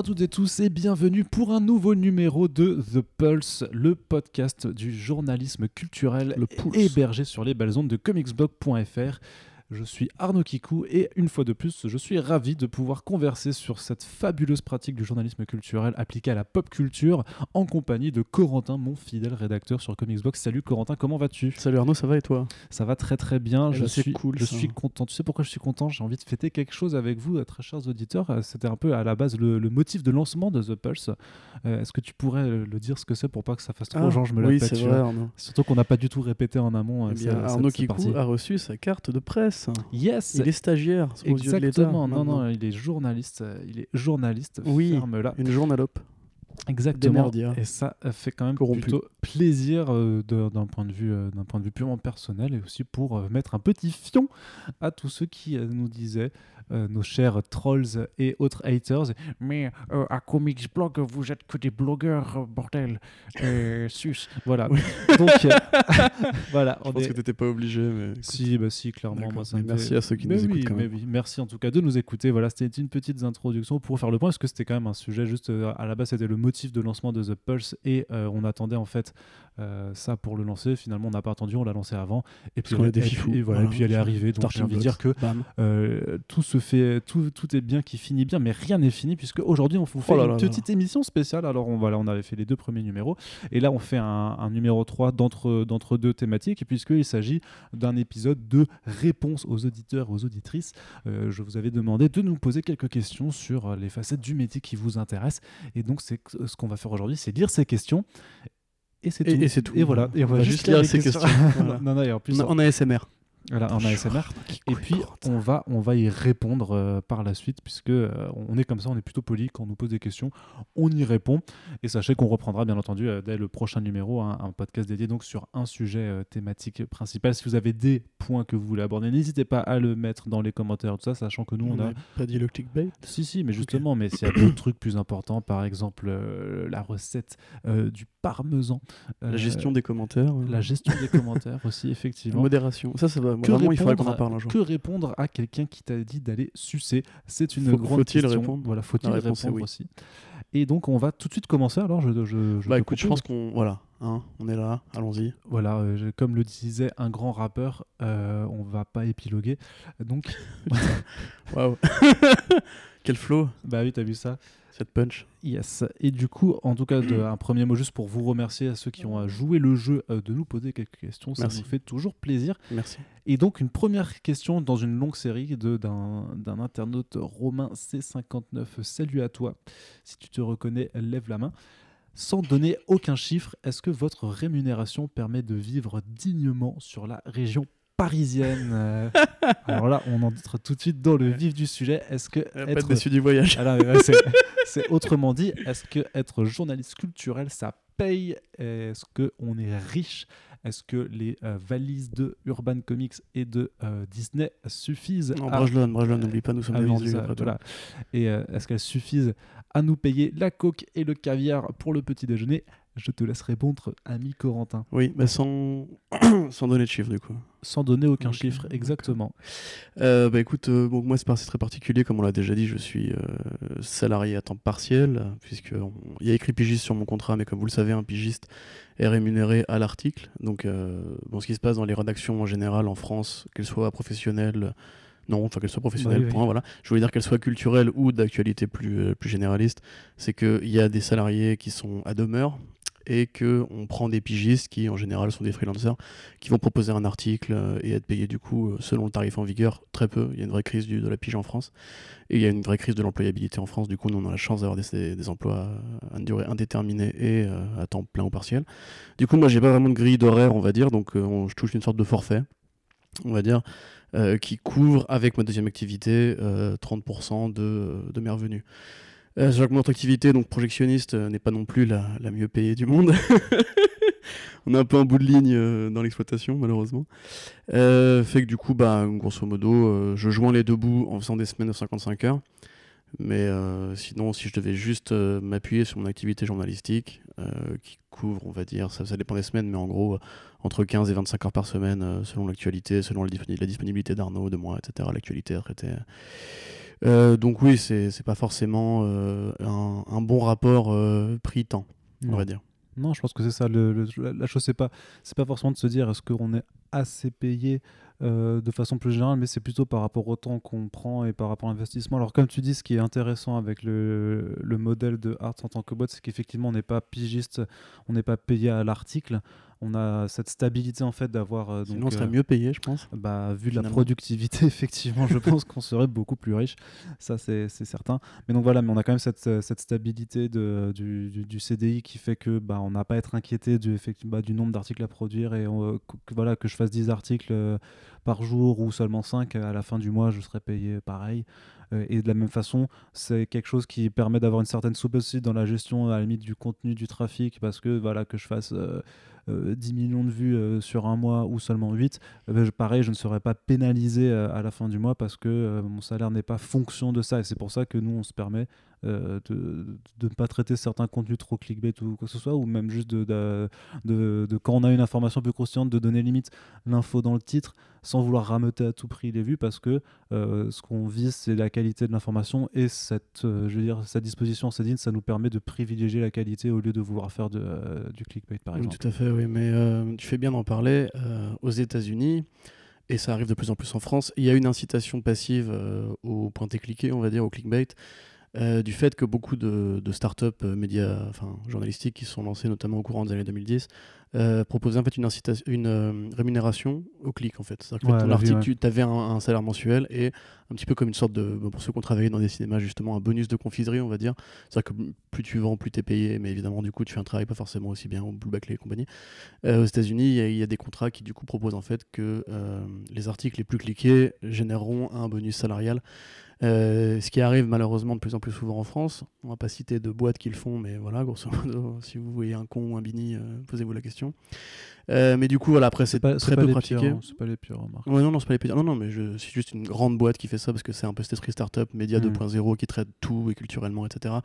Bonjour à toutes et tous et bienvenue pour un nouveau numéro de The Pulse, le podcast du journalisme culturel Le hébergé sur les belles ondes de comicsblog.fr. Je suis Arnaud Kikou et une fois de plus, je suis ravi de pouvoir converser sur cette fabuleuse pratique du journalisme culturel appliquée à la pop culture en compagnie de Corentin, mon fidèle rédacteur sur Comicsblog. Salut Corentin, comment vas-tu? Salut Arnaud, ça va et toi? Ça va très très bien. Eh je ben, suis cool, Je ça. suis content. Tu sais pourquoi je suis content? J'ai envie de fêter quelque chose avec vous, euh, très chers auditeurs. Euh, C'était un peu à la base le, le motif de lancement de The Pulse. Euh, Est-ce que tu pourrais le dire ce que c'est pour pas que ça fasse trop genre je me la Ah, Oui, pète, vrai. Surtout qu'on n'a pas du tout répété en amont. Eh bien, Arnaud Kikou a reçu sa carte de presse. Yes. Il est stagiaire aux yeux de. Exactement. Non, non, il est journaliste. euh, Il est journaliste. Oui. Ferme là. Une journalope. Exactement. Et ça fait quand même Corrompu. plutôt plaisir euh, d'un point de vue, euh, d'un point de vue purement personnel et aussi pour euh, mettre un petit fion à tous ceux qui nous disaient, nos chers trolls et autres haters, mais à Comics Blog vous êtes que des blogueurs bordel, sus. Voilà. Donc voilà. Je on pense est- que t'étais pas obligé, mais. écoute. si, bah si, clairement. D'accord. Moi, ça Mais me merci fait- à ceux qui Mais nous écoutent oui, mais même. oui, merci en tout cas de nous écouter. Voilà, c'était une petite introduction pour faire le point, parce que c'était quand même un sujet juste à la base, c'était le motif de lancement de The Pulse et euh, on attendait en fait euh, ça pour le lancer. Finalement, on n'a pas attendu, on l'a lancé avant. Et puis, elle- et et voilà, Voilà. et puis elle est arrivée. Donc j'ai envie de dire que euh, tout se fait, tout, tout est bien qui finit bien, mais rien n'est fini puisque aujourd'hui on vous fait Oh là une là là. petite émission spéciale. Alors on, voilà, on avait fait les deux premiers numéros et là on fait un, un numéro 3 d'entre, d'entre deux thématiques puisqu'il s'agit d'un épisode de réponse aux auditeurs aux auditrices. Euh, je vous avais demandé de nous poser quelques questions sur les facettes du métier qui vous intéressent et donc c'est ce qu'on va faire aujourd'hui, c'est lire ces questions. Et c'est tout. et c'est tout. Et voilà. Et on, va juste juste lire ces questions. questions. Voilà. non, non, et en plus, On a- En ASMR. Voilà, en ASMR. Et puis on va, on va y répondre euh, par la suite, puisque euh, on est comme ça, on est plutôt poli quand on nous pose des questions, on y répond. Et sachez qu'on reprendra bien entendu euh, dès le prochain numéro un, un podcast dédié donc sur un sujet thématique principal. Si vous avez des points que vous voulez aborder, n'hésitez pas à le mettre dans les commentaires, tout ça, sachant que nous on, a. n'a pas dit le clickbait. Si, si, mais justement, mais s'il y a d'autres trucs plus importants, par exemple la recette du parmesan, La gestion des commentaires. la gestion des commentaires aussi, la effectivement. modération. Ça, ça va. Que Vraiment, il répondre en parle un jour. que répondre à quelqu'un qui t'a dit d'aller sucer C'est une Faut- grande faut-il question. répondre? Voilà, faut-il répondre oui. aussi Et donc, on va tout de suite commencer. Alors, je, je, je Bah te écoute, je pense qu'on. Voilà. Hein, on est là. Allons-y. Voilà, euh, comme le disait un grand rappeur, euh, on va pas épiloguer. Donc, Waouh. Quel flow, bah oui, t'as vu ça cette punch. Yes. Et du coup, en tout cas, de- un premier mot juste pour vous remercier à ceux qui ont euh, joué le jeu, euh, de nous poser quelques questions. Ça Merci. nous fait toujours plaisir. Merci. Et donc, une première question dans une longue série d'un internaute Romain C59. Salut à toi. Si tu te reconnais, lève la main. Sans donner aucun chiffre, est-ce que votre rémunération permet de vivre dignement sur la région parisienne Euh, Alors là, on entre tout de suite dans le vif du sujet. Est-ce que Euh, Pas être déçu du voyage. ah c'est- autrement dit, est-ce que être journaliste culturel, ça paye? Est-ce qu'on est riche? Est-ce que les euh, valises de Urban Comics et de euh, Disney suffisent Non, à... Brajlon, n'oublie pas, nous sommes Ah des c'est ça, après voilà. Et euh, est-ce qu'elles suffisent à nous payer la coque et le caviar pour le petit déjeuner Je te laisse répondre, ami Corentin, Oui, mais sans... sans donner de chiffres du coup. sans donner aucun chiffre, exactement. Euh, bah écoute, euh, bon, moi c'est très particulier, comme on l'a déjà dit, je suis euh, salarié à temps partiel, puisque on- il y a écrit pigiste sur mon contrat, mais comme vous le savez, un pigiste est rémunéré à l'article. Donc, euh, bon, ce qui se passe dans les rédactions en général en France, qu'elles soient professionnelles, non, enfin qu'elles soient professionnelles, Bah oui, oui. point, voilà. Je voulais dire qu'elles soient culturelles ou d'actualité plus, euh, plus généraliste, c'est qu'il y a des salariés qui sont à demeure et qu'on prend des pigistes qui en général sont des freelancers qui vont proposer un article euh, et être payés du coup euh, selon le tarif en vigueur très peu. Il y a une vraie crise de la pige en France et il y a une vraie crise de l'employabilité en France. Du coup, nous on a la chance d'avoir des, emplois euh, à une durée indéterminée et à temps plein ou partiel. Du coup, moi j'ai pas vraiment de grille d'horaire, on va dire, donc on- je touche une sorte de forfait, on va dire, qui couvre avec ma deuxième activité euh, 30% de, de mes revenus. Euh, sachant que mon activité, donc projectionniste, euh, n'est pas non plus la, mieux payée du monde. On a un peu un bout de ligne euh, dans l'exploitation, malheureusement. Euh, fait que du coup, bah, grosso modo, je joins les deux bouts en faisant des semaines de 55 heures. Mais sinon, si je devais juste m'appuyer sur mon activité journalistique, qui couvre, on va dire, ça, dépend des semaines, mais en gros, entre 15 et 25 heures par semaine, selon l'actualité, selon la disponibilité d'Arnaud, de moi, etc., l'actualité à traiter donc oui, c'est pas forcément un, un, bon rapport prix-temps, on va dire. Non, je pense que c'est ça. Le, la chose, c'est pas, c'est pas forcément de se dire est-ce qu'on est assez payé euh, de façon plus générale, mais c'est plutôt par rapport au temps qu'on prend et par rapport à l'investissement. Alors, comme tu dis, ce qui est intéressant avec le, le modèle de Arts en tant que boîte, c'est qu'effectivement, on n'est pas pigiste, on n'est pas payé à l'article on a cette stabilité en fait d'avoir. Euh, Sinon, on serait euh, mieux payé, je pense. Bah, vu la productivité, effectivement, je pense qu'on serait beaucoup plus riche. Ça, c'est certain. Mais donc voilà, mais on a quand même cette, euh, cette stabilité de, du, du, CDI qui fait que bah, on n'a pas à être inquiété du, bah, du nombre d'articles à produire et que, voilà, que je fasse 10 articles par jour ou seulement 5 à la fin du mois, je serais payé pareil. et de la même façon, c'est quelque chose qui permet d'avoir une certaine souplesse dans la gestion à la limite du contenu du trafic parce que voilà que je fasse 10 euh, millions de vues euh, sur un mois ou seulement 8, euh, ben, pareil, je ne serai pas pénalisé à la fin du mois parce que mon salaire n'est pas fonction de ça. Et c'est pour ça que nous, on se permet de, ne pas traiter certains contenus trop clickbait ou quoi que ce soit, ou même juste de, de, de, quand on a une information plus croustillante, de donner limite l'info dans le titre sans vouloir rameuter à tout prix les vues parce que ce qu'on vise c'est la qualité de l'information et cette, je veux dire, sa disposition en CDIN ça nous permet de privilégier la qualité au lieu de vouloir faire de, du clickbait par exemple. tout à fait, oui, mais euh, tu fais bien d'en parler. Euh, aux États-Unis, et ça arrive de plus en plus en France, il y a une incitation passive euh, au pointé cliqué, on va dire, au clickbait. Du fait que beaucoup de, de startups médias, enfin, journalistiques qui sont lancées notamment au courant des années 2010 euh, proposer en fait une, incitation, une euh, rémunération au clic en fait. C'est-à-dire que ton article, tu avais un, salaire mensuel et un petit peu comme une sorte de, pour ceux qui ont travaillé dans des cinémas justement, un bonus de confiserie on va dire. C'est-à-dire que plus tu vends, plus tu es payé, mais évidemment du coup tu fais un travail pas forcément aussi bien au Blue Backley et compagnie. Euh, aux États-Unis, il y, a des contrats qui du coup proposent en fait que les articles les plus cliqués généreront un bonus salarial. Ce qui arrive malheureusement de plus en plus souvent en France. On va pas citer de boîtes qui le font, mais voilà, grosso modo, si vous voyez un con ou un bini, posez-vous la question. Euh, mais du coup, voilà, après, c'est très peu pratiqué. Hein, c'est pas les pires remarques. non, non, c'est pas les pires. Non, non, mais c'est juste une grande boîte qui fait ça parce que c'est un peu cet esprit startup, média 2.0 mm. qui traite tout et culturellement, etc.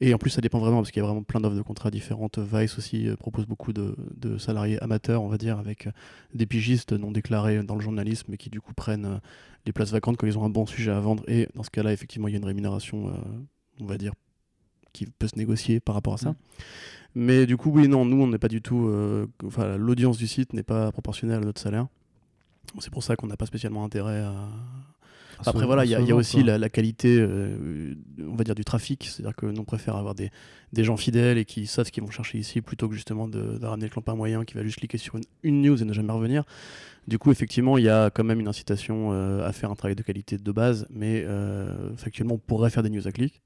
Et en plus, ça dépend vraiment parce qu'il y a vraiment plein d'offres de contrats différentes. Vice aussi euh, propose beaucoup de, salariés amateurs, on va dire, avec euh, des pigistes non déclarés dans le journalisme mais qui du coup prennent les places vacantes quand ils ont un bon sujet à vendre. Et dans ce cas-là, effectivement, il y a une rémunération, on va dire, qui peut se négocier par rapport à ça. Mm. Mais du coup, oui, non, nous, on n'est pas du tout. Euh, enfin, l'audience du site n'est pas proportionnelle à notre salaire. C'est pour ça qu'on n'a pas spécialement intérêt à. Après, voilà, il y, a aussi la, qualité, euh, on va dire, du trafic. C'est-à-dire que nous, on préfère avoir des, des, gens fidèles et qui savent ce qu'ils vont chercher ici plutôt que justement de, ramener le clampin moyen qui va juste cliquer sur une, news et ne jamais revenir. Du coup, effectivement, il y a quand même une incitation euh, à faire un travail de qualité de base, mais factuellement, on pourrait faire des news à clic.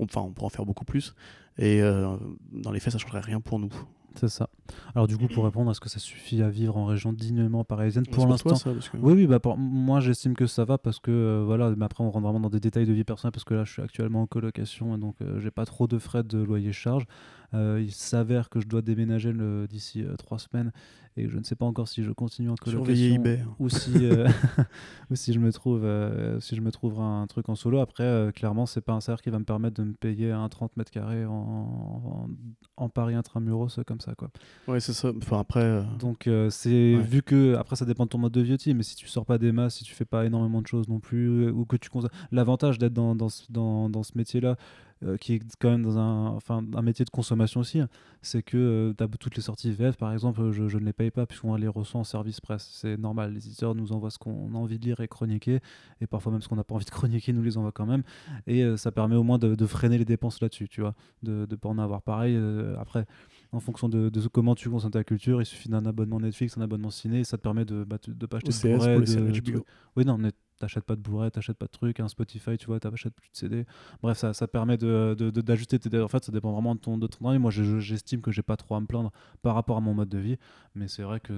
Enfin, on pourrait en faire beaucoup plus. Et euh, dans les faits, ça ne changerait rien pour nous. C'est ça. Alors du coup, pour répondre, est-ce que ça suffit à vivre en région dignement parisienne? Pour l'instant, oui, oui. Bah, moi, j'estime que ça va parce que euh, voilà. Mais après, on rentre vraiment dans des détails de vie personnelle parce que là, je suis actuellement en colocation et donc euh, j'ai pas trop de frais de loyer charge. Il s'avère que je dois déménager d'ici trois semaines et je ne sais pas encore si je continue en colocation ou si euh, ou si je me trouve euh, si je me trouve un truc en solo. Après euh, clairement c'est pas un salaire qui va me permettre de me payer un 30 mètres carrés en, en, Paris intramuros comme ça quoi. Ouais c'est ça. Enfin après donc c'est vu que après ça dépend de ton mode de vie mais si tu sors pas des masses si tu fais pas énormément de choses non plus ou que tu l'avantage d'être dans, dans, dans, dans ce métier là euh, qui est quand même dans un, enfin, un métier de consommation aussi, hein. c'est que euh, as toutes les sorties VF, par exemple, je, je ne les paye pas puisqu'on les reçoit en service presse. C'est normal, les éditeurs nous envoient ce qu'on a envie de lire et chroniquer, et parfois même ce qu'on n'a pas envie de chroniquer, nous les envoient quand même. Et euh, ça permet au moins de, freiner les dépenses là-dessus, tu vois, de ne pas en avoir pareil. après, en fonction de, de, comment tu consommes ta culture, il suffit d'un abonnement Netflix, un abonnement ciné, et ça te permet de ne bah, pas acheter de, Oui, non, t'achètes pas de Blu-ray, t'achètes pas de trucs, un Spotify, tu vois, t'achètes plus de CD. Bref, ça, ça permet d'ajuster de, de, tes. En fait, ça dépend vraiment de ton, de ton Moi, j'estime que j'ai pas trop à me plaindre par rapport à mon mode de vie, mais c'est vrai que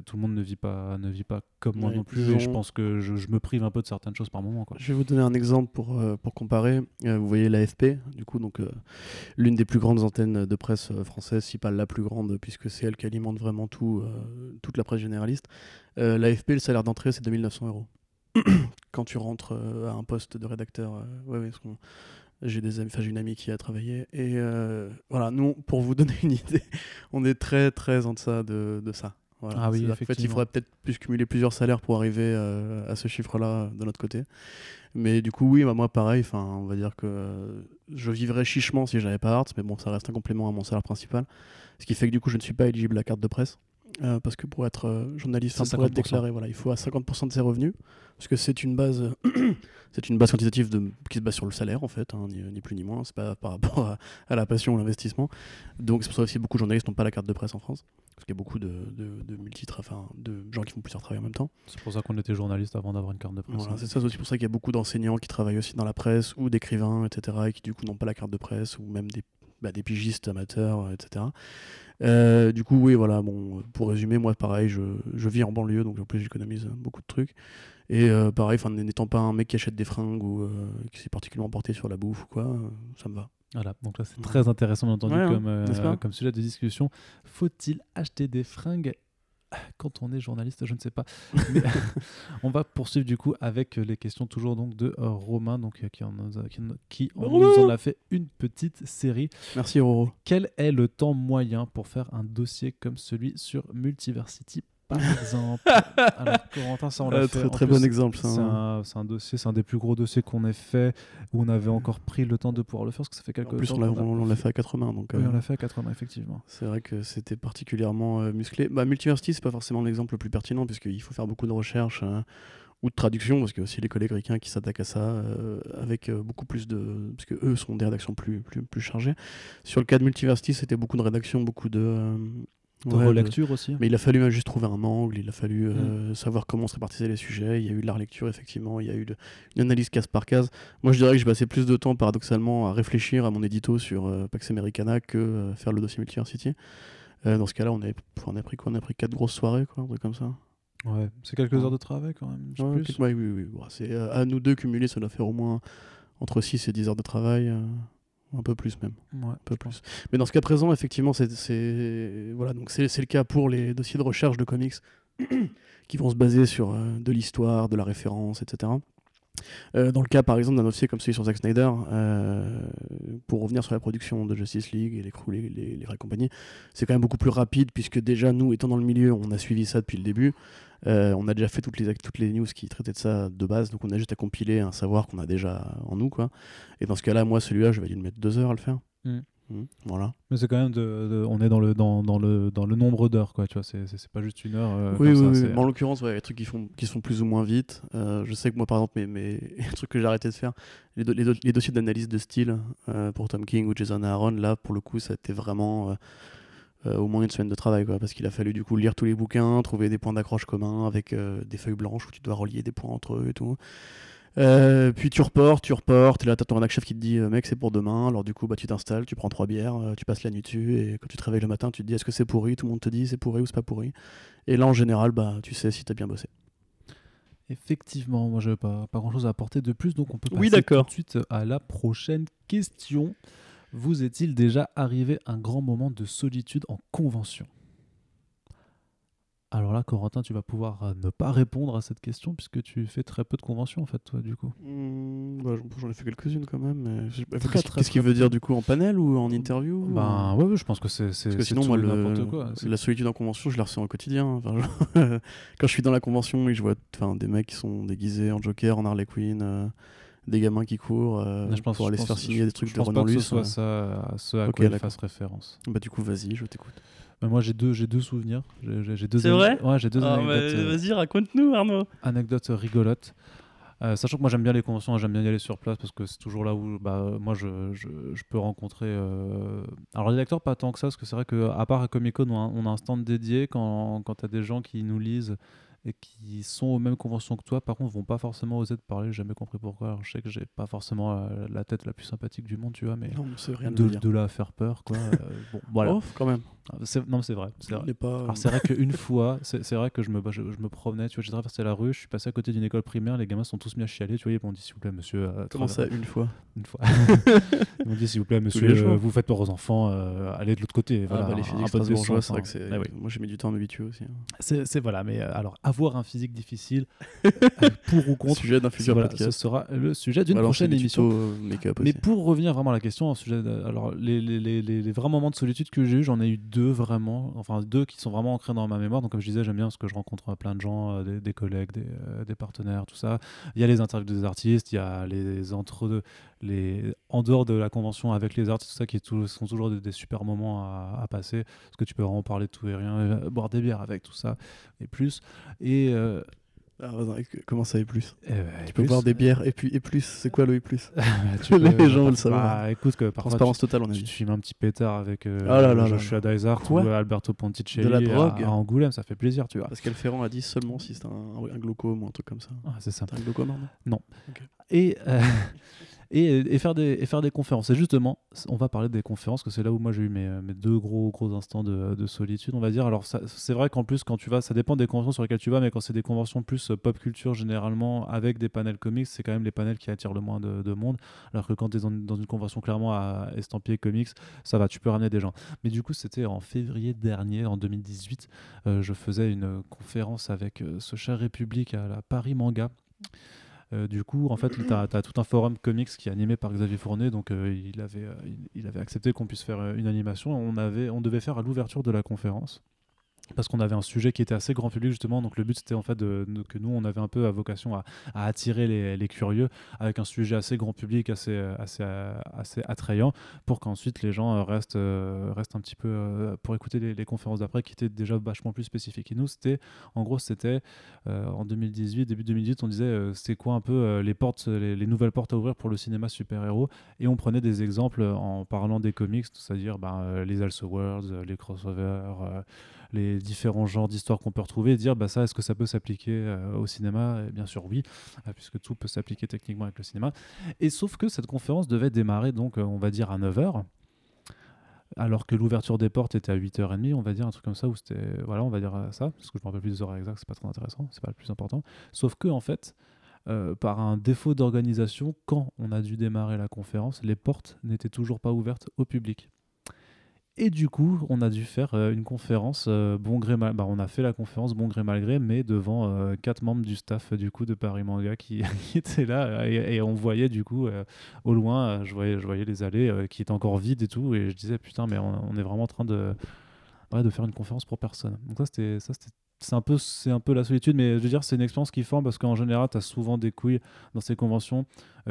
tout le monde ne vit pas, ne vit pas comme moi non plus, et je pense que je, je, me prive un peu de certaines choses par moment. Quoi. Je vais vous donner un exemple pour, euh, pour comparer. Euh, vous voyez l'AFP, du coup, donc euh, l'une des plus grandes antennes de presse française, si pas la plus grande, puisque c'est elle qui alimente vraiment tout, toute la presse généraliste. L'AFP, le salaire d'entrée, c'est 2900 euros. quand tu rentres euh, à un poste de rédacteur. Euh, ouais, j'ai des amis, j'ai une amie qui a travaillé et euh, voilà, nous pour vous donner une idée, on est très très en deçà de, de ça. Voilà. Ah oui, qu'en fait, il faudrait peut-être plus cumuler plusieurs salaires pour arriver euh, à ce chiffre-là de notre côté. Mais du coup, oui, bah, moi, pareil, enfin, on va dire que euh, je vivrais chichement si j'avais pas Arts, mais bon, ça reste un complément à mon salaire principal. Ce qui fait que du coup, je ne suis pas éligible à la carte de presse. Euh, parce que pour être euh, journaliste, enfin, pour être 50%. déclaré, voilà, il faut à 50% de ses revenus, parce que c'est une base, c'est une base quantitative de, qui se base sur le salaire en fait, hein, ni, ni plus ni moins. C'est pas par rapport à, à la passion ou l'investissement. Donc c'est pour ça aussi que beaucoup de journalistes n'ont pas la carte de presse en France, parce qu'il y a beaucoup de, de, de enfin, de gens qui font plusieurs travaux en même temps. C'est pour ça qu'on était journaliste avant d'avoir une carte de presse. Voilà, hein. c'est ça, aussi pour ça qu'il y a beaucoup d'enseignants qui travaillent aussi dans la presse ou d'écrivains, etc., et qui du coup n'ont pas la carte de presse ou même des, bah, des pigistes amateurs, etc. Euh, du coup, oui, voilà, bon, pour résumer, moi, pareil, je, je vis en banlieue, donc en plus, j'économise beaucoup de trucs. Et euh, pareil, enfin, n'étant pas un mec qui achète des fringues ou euh, qui s'est particulièrement porté sur la bouffe ou quoi, euh, ça me va. Voilà, donc là c'est très intéressant bien entendu Ouais, hein, comme, euh, comme sujet de discussion. Faut-il acheter des fringues quand on est journaliste Je ne sais pas. Mais on va poursuivre du coup avec les questions toujours donc de euh, Romain donc, euh, qui en, nous a, qui, en- qui en Romain nous en a fait une petite série. Merci, Roro. Quel est le temps moyen pour faire un dossier comme celui sur Multiversity par exemple Alors Corentin, ça on l'a Euh, fait. très très plus, bon exemple. C'est hein. un, c'est un dossier, c'est un des plus gros dossiers qu'on ait fait où on avait encore pris le temps de pouvoir le faire parce que ça fait quelques En plus, temps on l'a fait à 80, donc. Oui, euh, on l'a fait à 80 effectivement. C'est vrai que c'était particulièrement euh, musclé. Bah, Multiversity, c'est pas forcément l'exemple le plus pertinent, puisqu'il faut faire beaucoup de recherche euh, ou de traduction, parce qu'il y a aussi les collègues ricains qui s'attaquent à ça, euh, avec euh, beaucoup plus de. parce que eux sont des rédactions plus, plus, plus chargées. Sur le cas de Multiversity, c'était beaucoup de rédaction, beaucoup de. euh, De ouais, relecture aussi. Mais il a fallu juste trouver un angle, il a fallu euh, savoir comment se répartissaient les sujets. Il y a eu de la relecture, effectivement, il y a eu de- une analyse case par case. Moi, je dirais que j'ai passé plus de temps, paradoxalement, à réfléchir à mon édito sur euh, Pax Americana que euh, faire le dossier Multiversity. Dans ce cas-là, on, avait- on a pris quoi? On a pris quatre grosses soirées, quoi, un truc comme ça. Ouais, c'est quelques Ouais. heures de travail quand même. Ouais, plus. quelques- ouais, oui, oui, oui. Bon, c'est, à nous deux cumulés, ça doit faire au moins entre 6 et 10 heures de travail. Un peu plus même. Ouais, peu plus. Mais dans ce cas présent, effectivement, c'est, c'est- voilà, donc c'est, c'est le cas pour les dossiers de recherche de comics qui vont se baser sur euh, de l'histoire, de la référence, etc. Euh, dans le cas, par exemple, d'un dossier comme celui sur Zack Snyder, euh, pour revenir sur la production de Justice League et les les, les, les vraies compagnies, c'est quand même beaucoup plus rapide puisque déjà, nous, étant dans le milieu, on a suivi ça depuis le début. Euh, on a déjà fait toutes les, toutes les news qui traitaient de ça de base, donc on a juste à compiler un savoir qu'on a déjà en nous. Quoi. Et dans ce cas-là, moi, celui-là, je vais lui mettre deux heures à le faire. Mm. Mm, voilà. Mais c'est quand même de, de- on est dans le dans, dans le dans le nombre d'heures quoi, tu vois, c'est pas juste une heure. euh, oui, comme oui, ça, oui. Mais en l'occurrence, ouais, les trucs qui, font, qui se font plus ou moins vite. Euh, je sais que moi, par exemple, mes, mes... les trucs que j'ai arrêté de faire, les, do- les, do- les dossiers d'analyse de style euh, pour Tom King ou Jason Aaron, là, pour le coup, ça a été vraiment au moins une semaine de travail, quoi, parce qu'il a fallu du coup lire tous les bouquins, trouver des points d'accroche communs avec des feuilles blanches où tu dois relier des points entre eux et tout. Euh, puis tu reportes, tu reportes, et là t'as ton rédac chef qui te dit euh, mec c'est pour demain, alors du coup bah tu t'installes, tu prends trois bières, euh, tu passes la nuit dessus, et quand tu te réveilles le matin tu te dis est-ce que c'est pourri, tout le monde te dit c'est pourri ou c'est pas pourri, et là en général bah tu sais si t'as bien bossé. Effectivement, moi j'avais pas pas grand chose à apporter de plus, donc on peut passer Oui, tout de suite à la prochaine question. Vous est-il déjà arrivé un grand moment de solitude en convention? Alors là, Corentin, tu vas pouvoir euh, ne pas répondre à cette question puisque tu fais très peu de conventions en fait, toi, du coup. Hmm, bah, j'en- ai fait quelques-unes quand même, qu'est-ce qu'il veut dire du coup en panel ou en interview ou- Ben ouais, ouais, je pense que c'est c'est Parce que sinon, tout moi, le- quoi. La solitude en convention, je la ressens au quotidien. Enfin, je- Quand je suis dans la convention et que je vois enfin, des mecs qui sont déguisés en Joker, en Harley Quinn, euh, des gamins qui courent euh, je pense- pour aller je se faire signer je- des trucs je de pense Renan pas que ce soit ça, à ce à Ok, quoi il fasse référence. Bah du coup, vas-y, je t'écoute. Moi, j'ai deux, j'ai deux souvenirs. J'ai- deux. C'est vrai Ouais, j'ai deux Ah, anecdotes. euh, vas-y, raconte-nous, Arnaud. anecdote rigolote. Euh, sachant que moi j'aime bien les conventions, j'aime bien y aller sur place parce que c'est toujours là où bah, moi je, je, je peux rencontrer. euh, Alors les lecteurs, pas tant que ça, parce que c'est vrai qu'à part à Comic Con, on a, un- on a un stand dédié quand, quand tu as des gens qui nous lisent et qui sont aux mêmes conventions que toi, par contre, vont pas forcément oser te parler. J'ai jamais compris pourquoi. Alors, je sais que j'ai pas forcément euh, la tête la plus sympathique du monde, tu vois, mais Non, rien de, de, de là à faire peur, quoi. euh, bon, voilà. Oh, quand même. C'est- Non, mais c'est vrai. C'est vrai. Pas. Alors c'est vrai qu'une fois, c'est vrai que je me, je, je me promenais, tu vois, j'ai traversé la rue, je suis passé à côté d'une école primaire, les gamins sont tous mis à chialer, tu vois, ils m'ont dit s'il vous plaît monsieur, euh, Comment ça, une fois une fois, ils m'ont dit s'il vous plaît monsieur, euh, vous faites peur aux enfants, euh, allez de l'autre côté, voilà, ah, bah, les un- peu de c'est vrai hein. que c'est. Ah oui. Moi, j'ai mis du temps à m'habituer aussi. hein. C'est c'est- voilà, mais euh, alors avoir un physique difficile, euh, pour ou contre. Sujet d'un futur Voilà, podcast. ce sera le sujet d'une prochaine émission. euh, Mais pour revenir vraiment à la question, un sujet de- alors les, les, les, vrais moments de solitude que j'ai eu, j'en ai eu deux vraiment, enfin deux qui sont vraiment ancrés dans ma mémoire. Donc comme je disais, j'aime bien parce que je rencontre plein de gens, euh, des, des collègues, des, des partenaires, tout ça. Il y a les interviews des artistes, il y a les entre les en dehors de la convention avec les artistes, tout ça qui tout- sont toujours des, des super moments à, à passer parce que tu peux vraiment parler de tout et rien, euh, boire des bières avec tout ça et plus. Et, euh, Ah, comment ça et plus euh, et Tu peux plus, boire des bières et puis et plus. C'est quoi le et plus tu Les peux- gens veulent savoir. écoute que parfois tu- Transparence totale, on a tu te filmes un petit pétard avec euh, Ah là là là Joshua Dysart ou Alberto Ponticelli De la à- drogue à, Angoulême, ça fait plaisir, tu vois. Pascal Ferrand a dit seulement si c'est un, un glaucome ou un truc comme ça. Ah, c'est ça. T'as un glaucome, non Et, euh, et, faire des, et faire des conférences. Et justement, on va parler des conférences, que c'est là où moi j'ai eu mes, mes deux gros, gros instants de, de solitude, on va dire. Alors, c'est vrai qu'en plus, quand tu vas, ça dépend des conventions sur lesquelles tu vas, mais quand c'est des conventions plus euh, pop culture, généralement, avec des panels comics, c'est quand même les panels qui attirent le moins de, de monde. Alors que quand tu es dans, dans une convention clairement à estampillé comics, ça va, tu peux ramener des gens. Mais du coup, c'était en février dernier, en 2018, euh, je faisais une conférence avec euh, ce cher République à la Paris Manga. Euh, du coup, en fait, tu as, tout un forum comics qui est animé par Xavier Fournet, donc euh, il, avait, euh, il, avait accepté qu'on puisse faire une animation. On, avait, on devait faire à l'ouverture de la conférence. Parce qu'on avait un sujet qui était assez grand public justement, donc le but c'était en fait que nous on avait un peu à vocation à, attirer les, curieux avec un sujet assez grand public, assez, assez, assez attrayant, pour qu'ensuite les gens restent, euh, restent un petit peu euh, pour écouter les, conférences d'après qui étaient déjà vachement plus spécifiques. Et nous c'était, en gros c'était euh, en 2018, début 2018, on disait euh, c'est quoi un peu les portes, les, les nouvelles portes à ouvrir pour le cinéma super-héros, et on prenait des exemples en parlant des comics, c'est-à-dire ben, les Elseworlds, les crossovers, les différents genres d'histoires qu'on peut retrouver et dire bah ça est-ce que ça peut s'appliquer euh, au cinéma? Et bien sûr oui euh, puisque tout peut s'appliquer techniquement avec le cinéma. Et sauf que cette conférence devait démarrer donc euh, on va dire à 9h alors que l'ouverture des portes était à 8h30 on va dire un truc comme ça où c'était voilà on va dire ça parce que je me rappelle plus des horaires exacts c'est pas très intéressant c'est pas le plus important. Sauf que en fait par un défaut d'organisation, quand on a dû démarrer la conférence, les portes n'étaient toujours pas ouvertes au public. Et du coup, on a dû faire euh, une conférence euh, bon gré mal. Bah, on a fait la conférence bon gré mal gré, mais devant euh, quatre membres du staff du coup de Paris Manga qui, qui étaient là et, on voyait du coup au loin, je voyais, les allées qui étaient encore vides et tout, et je disais putain, mais on, est vraiment en train de de faire une conférence pour personne. Donc ça c'était ça c'est un peu c'est un peu la solitude mais je veux dire c'est une expérience qui forme parce qu'en général tu as souvent des couilles dans ces conventions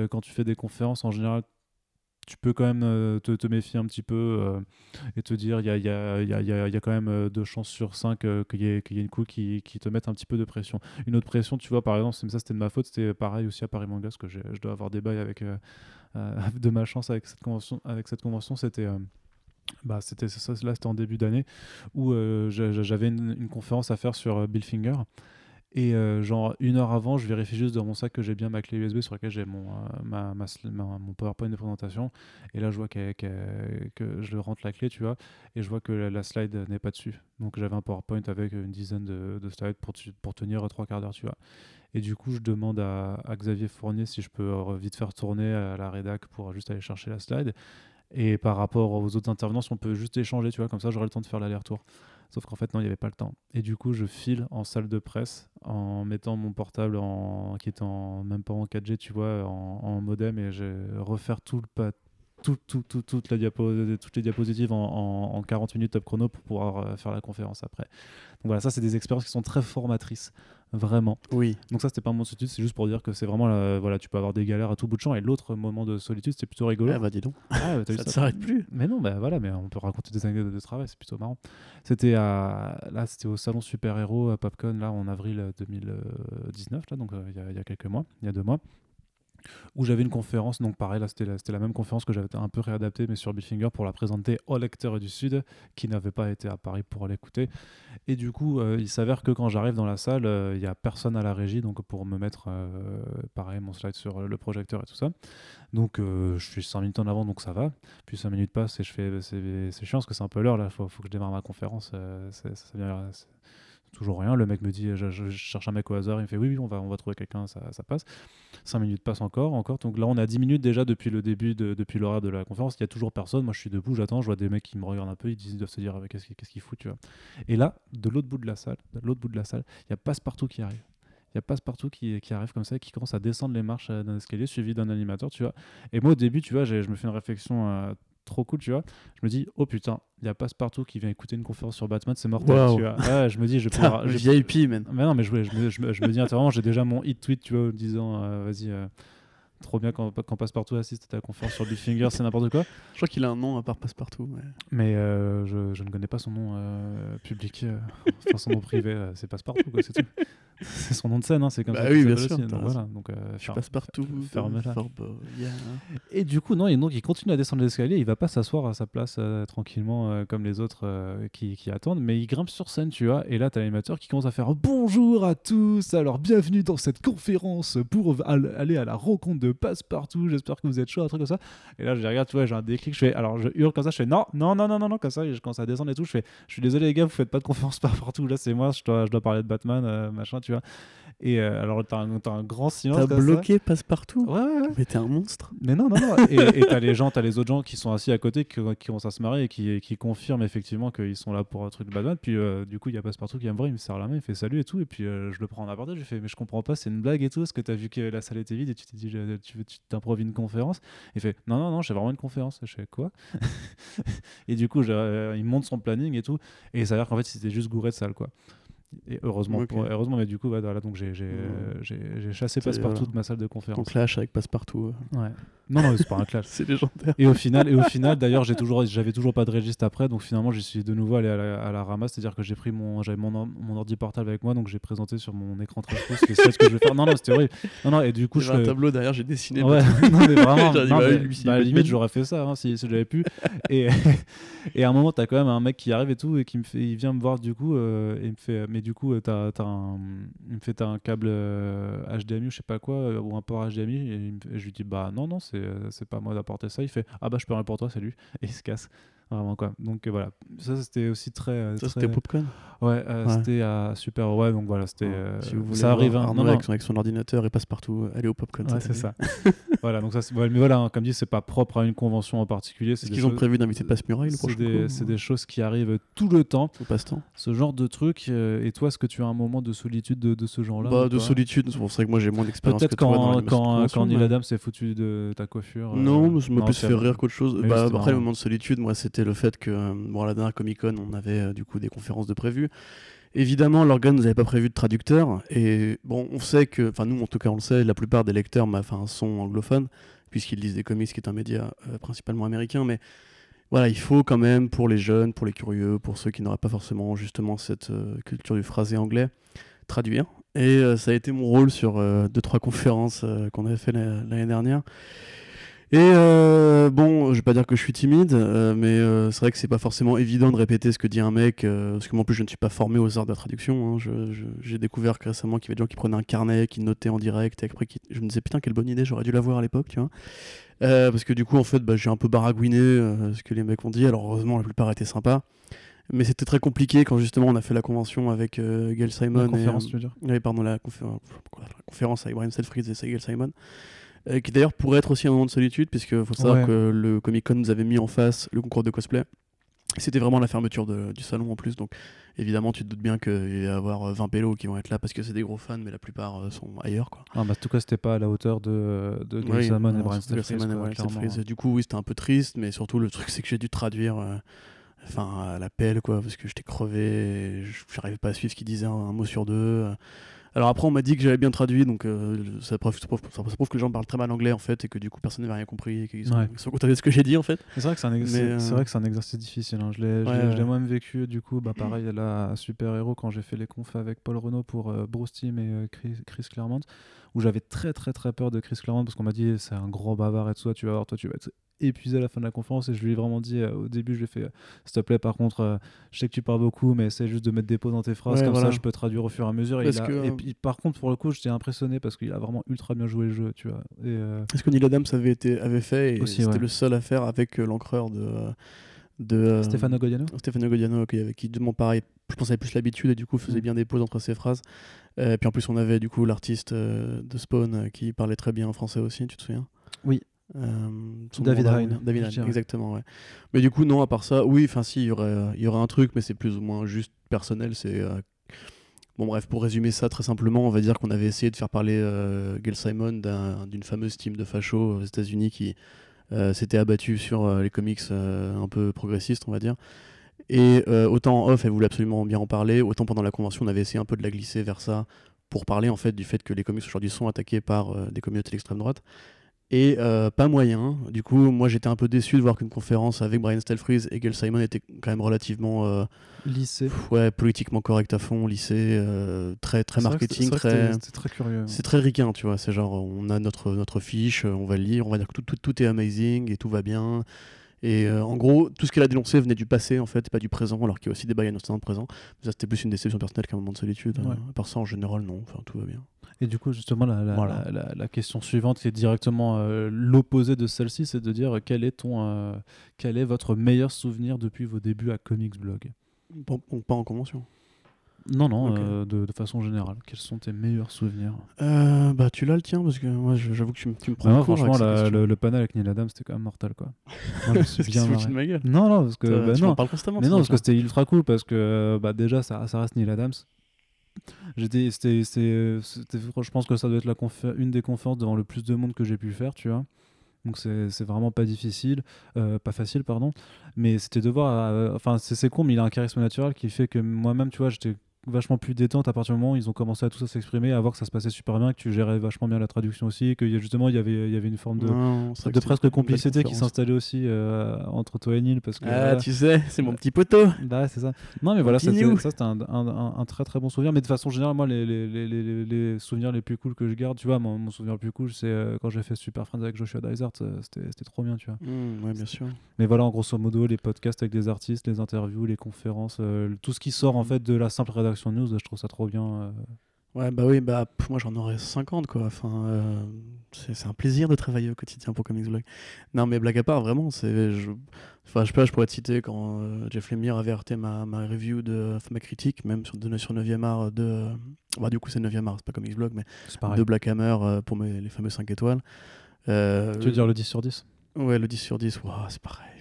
quand tu fais des conférences en général tu peux quand même euh, te, te méfier un petit peu euh, et te dire il y a, y, a, y, a, y a- quand même euh, deux chances sur cinq qu'il y, y ait une couille qui, qui te mette un petit peu de pression. Une autre pression, tu vois, par exemple, ça c'était de ma faute, c'était pareil aussi à Paris Manga, parce que je dois avoir des bails avec, de ma chance avec cette convention. C'était. bah, c'était ça, là c'était en début d'année où j'a- j'avais une, une conférence à faire sur Bill Finger et euh, genre une heure avant, je vérifie juste dans mon sac que j'ai bien ma clé USB sur laquelle j'ai mon, euh, ma, ma mon PowerPoint de présentation. Et là, je vois qu'elle- que je rentre la clé, tu vois, et je vois que la, slide n'est pas dessus. Donc j'avais un PowerPoint avec une dizaine de, de slides pour, pour tenir trois quarts d'heure, tu vois. Et du coup, je demande à, à Xavier Fournier si je peux euh, vite faire tourner à la rédac pour juste aller chercher la slide. Et par rapport aux autres intervenants, si on peut juste échanger, tu vois, comme ça j'aurai le temps de faire l'aller-retour. Sauf qu'en fait, non, il n'y avait pas le temps. Et du coup, je file en salle de presse en mettant mon portable qui en, même pas en 4G, tu vois, en, modem et je refaire tout le pas. Tout, tout, tout, toute la diapo, toutes les diapositives en 40 minutes top chrono pour pouvoir euh, faire la conférence après. Donc voilà, ça, c'est des expériences qui sont très formatrices, vraiment. Oui. Donc ça, c'était pas un moment de solitude, c'est juste pour dire que c'est vraiment, la- voilà, tu peux avoir des galères à tout bout de champ. Et l'autre moment de solitude, c'était plutôt rigolo. Ah bah dis donc. Ah, Ça ne s'arrête plus. mais non, bah voilà, mais on peut raconter des anecdotes de travail, c'est plutôt marrant. C'était à là, c'était au salon super héros à Popcon là en avril euh, 2019 là, donc euh, il y a- il y, a quelques mois, il y a deux mois, où j'avais une conférence. Donc pareil, là c'était la, même conférence que j'avais un peu réadaptée, mais sur Billfinger pour la présenter aux lecteurs du Sud qui n'avaient pas été à Paris pour l'écouter. Et du coup, euh, il s'avère que quand j'arrive dans la salle, euh, il y a personne à la régie, donc pour me mettre euh, pareil mon slide sur le projecteur et tout ça. Donc euh, je suis 5 minutes en avant, donc ça va. Puis 5 minutes passent et je fais c'est chiant parce que c'est un peu l'heure là, faut, faut que je démarre ma conférence. euh, Toujours rien. Le mec me dit, je, cherche un mec au hasard. Il me fait, oui, oui, on va, on trouver quelqu'un, ça, ça passe. 5 minutes passent encore, encore. Donc là, on a 10 minutes déjà depuis le début, de, depuis l'horaire de la conférence. Il y a toujours personne. Moi, je suis debout, j'attends. Je vois des mecs qui me regardent un peu. Ils disent- ils doivent se dire, qu'est-ce tu vois. Et là, de l'autre bout de la salle, de l'autre bout de la salle, il y a Passepartout qui arrive. Il y a Passepartout qui, qui arrive comme ça, qui commence à descendre les marches euh, d'un escalier, suivi d'un animateur, tu vois. Et moi, au début, tu vois, je me fais une réflexion euh, trop cool, tu vois. Je me dis, oh putain, il y a Passepartout qui vient écouter une conférence sur Batman, c'est mortel, tu vois. Ouais, je me dis, je vais pouvoir. je- VIP, man. mais non, mais je, me, je me- je me dis intérieurement, j'ai déjà mon hit tweet, tu vois, en disant, euh, vas-y, euh, trop bien quand, quand Passepartout assiste à ta conférence sur Big Finger, c'est n'importe quoi. Je crois qu'il a un nom à part Passepartout. mais- Mais euh, je, je ne connais pas son nom euh, public, euh, enfin son nom privé, c'est Passepartout, quoi, c'est tout. C'est son nom de scène, hein, c'est comme Bah ça. oui, bien sûr, aussi, donc voilà, donc, euh, Je passe partout. beau, yeah. Et du coup, non, et donc il continue à descendre l'escalier, il va pas s'asseoir à sa place euh, tranquillement euh, comme les autres euh, qui, qui attendent, mais il grimpe sur scène, tu vois, et là t'as l'animateur qui commence à faire bonjour à tous, alors bienvenue dans cette conférence pour al- aller à la rencontre de Passepartout, j'espère que vous êtes chaud, un truc comme ça. Et là je les regarde, tu vois, j'ai un déclic, je fais, alors je hurle comme ça, je fais non, non, non, non, non, non, comme ça, et je commence à descendre et tout, je fais, je suis désolé les gars, vous faites pas de conférence Passepartout, là c'est moi, je dois, je dois parler de Batman, euh, machin, tu vois. Et euh, alors t'as un, t'as un grand silence. T'as comme bloqué Passepartout Ouais, ouais, ouais. Mais t'es un monstre. Mais non, non, non. Et et t'as les gens, t'as les autres gens qui sont assis à côté, qui, qui commencent à se marrer et qui, qui confirment effectivement qu'ils sont là pour un truc de Batman. Puis euh, du coup, il y a Passepartout qui vient me voir, il me serre la main, il fait salut et tout. Et puis euh, je le prends en aparté, je lui fais mais je comprends pas, c'est une blague et tout. Est-ce que t'as vu que la salle était vide et tu t'es dit tu tu t'improvises une conférence Il fait non, non, non, j'ai vraiment une conférence. Je fais quoi? Et du coup, je- il monte son planning et tout. Et ça a l'air qu'en fait, c'était juste gouré de salle quoi. Et heureusement, pour- heureusement, mais du coup, voilà, donc j'ai j'ai, j'ai- chassé Passepartout euh, de ma salle de Ton conférence. clash avec Passepartout. euh, Ouais. Non, non, c'est pas un clash. C'est légendaire. Et au final, et au final, d'ailleurs, j'ai toujours, j'avais toujours pas de registre après, donc finalement, j'y suis de nouveau allé à la, à la ramasse, c'est-à-dire que j'ai pris mon, j'avais mon, mon ordi portable avec moi, donc j'ai présenté sur mon écran 13 pouces, c'est ce que je vais faire. Non, non, c'était horrible. Non, non, et du coup, je un tableau derrière, j'ai dessiné. Ouais, non, mais vraiment, non, bah mais- lui, bah, à la limite, j'aurais fait ça hein, si, si j'avais pu. Et, et à un moment, t'as quand même un mec qui arrive et tout, et qui me fait, il vient me voir du coup, euh, et il me fait, mais du coup, euh, un, il me fait, t'as un câble euh, HDMI ou je sais pas quoi, euh, ou un port HDMI, et, je lui dis, bah non, non, c'est, euh, c'est pas moi d'apporter ça. Il fait, ah bah je peux rien pour toi, salut, et il se casse. Vraiment quoi. Donc euh, voilà, ça c'était aussi très. euh, Ça, très- c'était Popcorn. Ouais, euh, Ouais. c'était à Super. Ouais, donc voilà, c'était. Ouais. Si vous voulez ça arrive. hein. Non, non. Avec, son, avec son ordinateur et Passepartout, allez au Popcorn. Ouais, c'est ça. voilà, donc ça, mais voilà, hein, comme dit, c'est pas propre à une convention en particulier. C'est Est-ce qu'ils ont prévu d'inviter Passe-Muraille le c'est prochain des, c'est choses qui arrivent tout le temps, Au passe-temps ce genre de truc. euh, et toi, est-ce que tu as un moment de solitude de, de ce genre-là Bah, de solitude, c'est pour ça que moi j'ai moins d'expérience Peut-être quand, quand, quand Neil mais- Adam s'est foutu de ta coiffure. Non, mais ça m'a plus fait rire qu'autre chose. Bah, après, le moment de solitude, moi, c'était le fait que, euh, bon, à la dernière Comic Con, on avait euh, du coup des conférences de prévues. Évidemment, l'organe nous avait pas prévu de traducteur. Et bon, on sait que, enfin, nous, en tout cas, on le sait, la plupart des lecteurs bah, enfin, sont anglophones, puisqu'ils lisent des comics, qui est un média euh, principalement américain. Mais voilà, il faut quand même, pour les jeunes, pour les curieux, pour ceux qui n'auraient pas forcément justement cette culture du phrasé anglais, traduire. Et ça a été mon rôle sur deux, trois conférences qu'on avait fait la- l'année dernière. Et euh, bon, je vais pas dire que je suis timide, euh, mais euh, c'est vrai que c'est pas forcément évident de répéter ce que dit un mec, euh, parce que moi en plus je ne suis pas formé aux arts de la traduction. hein. J'ai découvert que récemment qu'il y avait des gens qui prenaient un carnet, qui notaient en direct, et après qui... je me disais putain quelle bonne idée, j'aurais dû l'avoir à l'époque, tu vois. Euh, parce que du coup en fait bah, j'ai un peu baragouiné ce que les mecs ont dit, alors heureusement la plupart étaient sympas. Mais c'était très compliqué quand justement on a fait la convention avec Gail Simon. La et, conférence, tu veux dire oui, pardon, la, confé- la conférence avec Brian Selfridge et Sigel Simon. Euh, qui d'ailleurs pourrait être aussi un moment de solitude, puisque faut savoir Ouais. que le Comic Con nous avait mis en face le concours de cosplay. C'était vraiment la fermeture de- du salon en plus, donc évidemment tu te doutes bien qu'il va y avoir euh, 20 pélos qui vont être là parce que c'est des gros fans, mais la plupart euh, sont ailleurs. Quoi. Ah, bah, en tout cas, c'était pas à la hauteur de, de Oui, non, et Brian. Stelfreeze. Du coup, oui, c'était un peu triste, mais surtout le truc, c'est que j'ai dû traduire euh, enfin, à la pelle, quoi, parce que j'étais crevé, j'arrivais pas à suivre ce qu'il disait un, un mot sur deux. Alors après, on m'a dit que j'avais bien traduit, donc euh, ça, prouve, ça prouve- ça prouve que les gens parlent très mal anglais, en fait, et que du coup, personne n'avait rien compris, et qu'ils sont, Ouais. ils sont contents de ce que j'ai dit, en fait. C'est vrai que c'est un, ex- euh, un exercice difficile. hein. Je l'ai Ouais, ouais. moi-même vécu, du coup, bah, pareil, là, à Super Héros, quand j'ai fait les confs avec Paul Renault pour euh, Bruce Timm et Chris, Chris Claremont, où j'avais très, très, très peur de Chris Claremont parce qu'on m'a dit c'est un gros bavard et tout ça, tu vas voir, toi, tu vas être épuisé à la fin de la conférence. Et je lui ai vraiment dit euh, au début, je lui ai fait euh, s'il te plaît, par contre, euh, je sais que tu parles beaucoup, mais essaie juste de mettre des pauses dans tes phrases, Ouais, comme voilà. ça, je peux traduire au fur et à mesure. Et, Parce il a- que, et puis, par contre, pour le coup, j'étais impressionné parce qu'il a vraiment ultra bien joué le jeu, tu vois. Et, Est-ce que Neil Adams avait, été, avait fait, et Aussi, c'était ouais. le seul à faire avec l'encreur de, de Stefano Godiano Stefano Godiano qui, avait- qui demande pareil je pense avait plus l'habitude et du coup faisait Mm. bien des pauses entre ses phrases et puis en plus on avait du coup l'artiste de Spawn qui parlait très bien français aussi tu te souviens? Oui. Euh, David Hein, David Hein, exactement ouais mais du coup non à part ça oui enfin si il y aurait il y aurait un truc mais c'est plus ou moins juste personnel c'est euh, Bon bref, pour résumer ça très simplement, on va dire qu'on avait essayé de faire parler euh, Gail Simon d'un- d'une fameuse team de fachos aux États-Unis qui euh, s'était abattue sur euh, les comics un peu progressistes, on va dire. Et autant en off, elle voulait absolument bien en parler, autant pendant la convention, on avait essayé un peu de la glisser vers ça pour parler en fait du fait que les comics aujourd'hui sont attaqués par des communautés d'extrême droite. Et euh, pas moyen. Du coup, moi j'étais un peu déçu de voir qu'une conférence avec Brian Stelfreeze et Gail Simon était quand même relativement euh, Lycée. Ouais, politiquement correct à fond, lycée, euh, très, très marketing, très. C'était très curieux. C'est très ricain, tu vois. C'est genre, on a notre, notre fiche, on va le lire, on va dire que tout, tout, tout est amazing et tout va bien. Et euh, en gros, tout ce qu'elle a dénoncé venait du passé, en fait, et pas du présent, alors qu'il y a aussi des bails dans le présent. Mais ça, c'était plus une déception personnelle qu'un moment de solitude. Ouais. Euh, à part ça, en général, non. Enfin, tout va bien. Et du coup, justement, la, la, Voilà. la- la- la question suivante, qui est directement euh, l'opposé de celle-ci, c'est de dire euh, quel est ton, euh, quel est votre meilleur souvenir depuis vos débuts à Comics Blog? Bon, bon, pas en convention. Non, non, euh, de, de façon générale. Quels sont tes meilleurs souvenirs? Euh, bah, tu l'as le tien, parce que moi, j'avoue que tu, me- tu me prends Bah, moi, franchement, la- le, le panel avec Neil Adams, c'était quand même mortel, quoi. Moi, je me suis bien marré. ma gueule. Non, non, parce que, bah, tu non. parles constamment. Mais non, parce que c'était ultra cool parce que euh, bah, déjà ça, ça reste Neil Adams. J'étais, c'était, je pense que ça doit être la une des conférences devant le plus de monde que j'ai pu faire, tu vois. Donc c'est, c'est vraiment pas difficile, euh, pas facile, pardon. Mais c'était de voir, euh, enfin c'est, c'est con, mais il a un charisme naturel qui fait que moi-même, tu vois, j'étais vachement plus détente à partir du moment où ils ont commencé à tout ça s'exprimer, à voir que ça se passait super bien, que tu gérais vachement bien la traduction aussi, que justement il y avait, il y avait une forme de, Non, de presque complicité qui s'installait aussi euh, entre toi et Neil parce que Ah, voilà. tu sais, c'est mon petit poteau. Bah c'est ça. Non, mais voilà, ça, c'était un, un- un- un très très bon souvenir. Mais de façon générale, moi, les, les, les, les, souvenirs les plus cool que je garde, tu vois, mon, mon souvenir le plus cool, c'est euh, quand j'ai fait Super Friends avec Joshua Dysart. euh, C'était c'était trop bien, tu vois. Mmh, ouais, bien sûr. Mais voilà, en grosso modo, les podcasts avec des artistes, les interviews, les conférences, euh, tout ce qui sort en Mhm. fait de la simple rédaction de news, je trouve ça trop bien. euh. Ouais, bah oui, bah pff, moi j'en aurais 50 quoi. Enfin, euh, c'est c'est un plaisir de travailler au quotidien pour Comics Blog. Non, mais blague à part, vraiment, c'est. Je... Enfin, je sais pas, je pourrais te citer quand euh, Jeff Lemire avait arrêté ma, ma review de enfin, ma critique, même sur, de, sur 9e art de. euh, Bah, du coup, c'est 9e art, c'est pas Comics Blog, mais de Black Hammer euh, pour mes, les fameux 5 étoiles. Euh, Tu veux dire le 10 sur 10 Ouais, le 10 sur 10, Ouah, c'est pareil.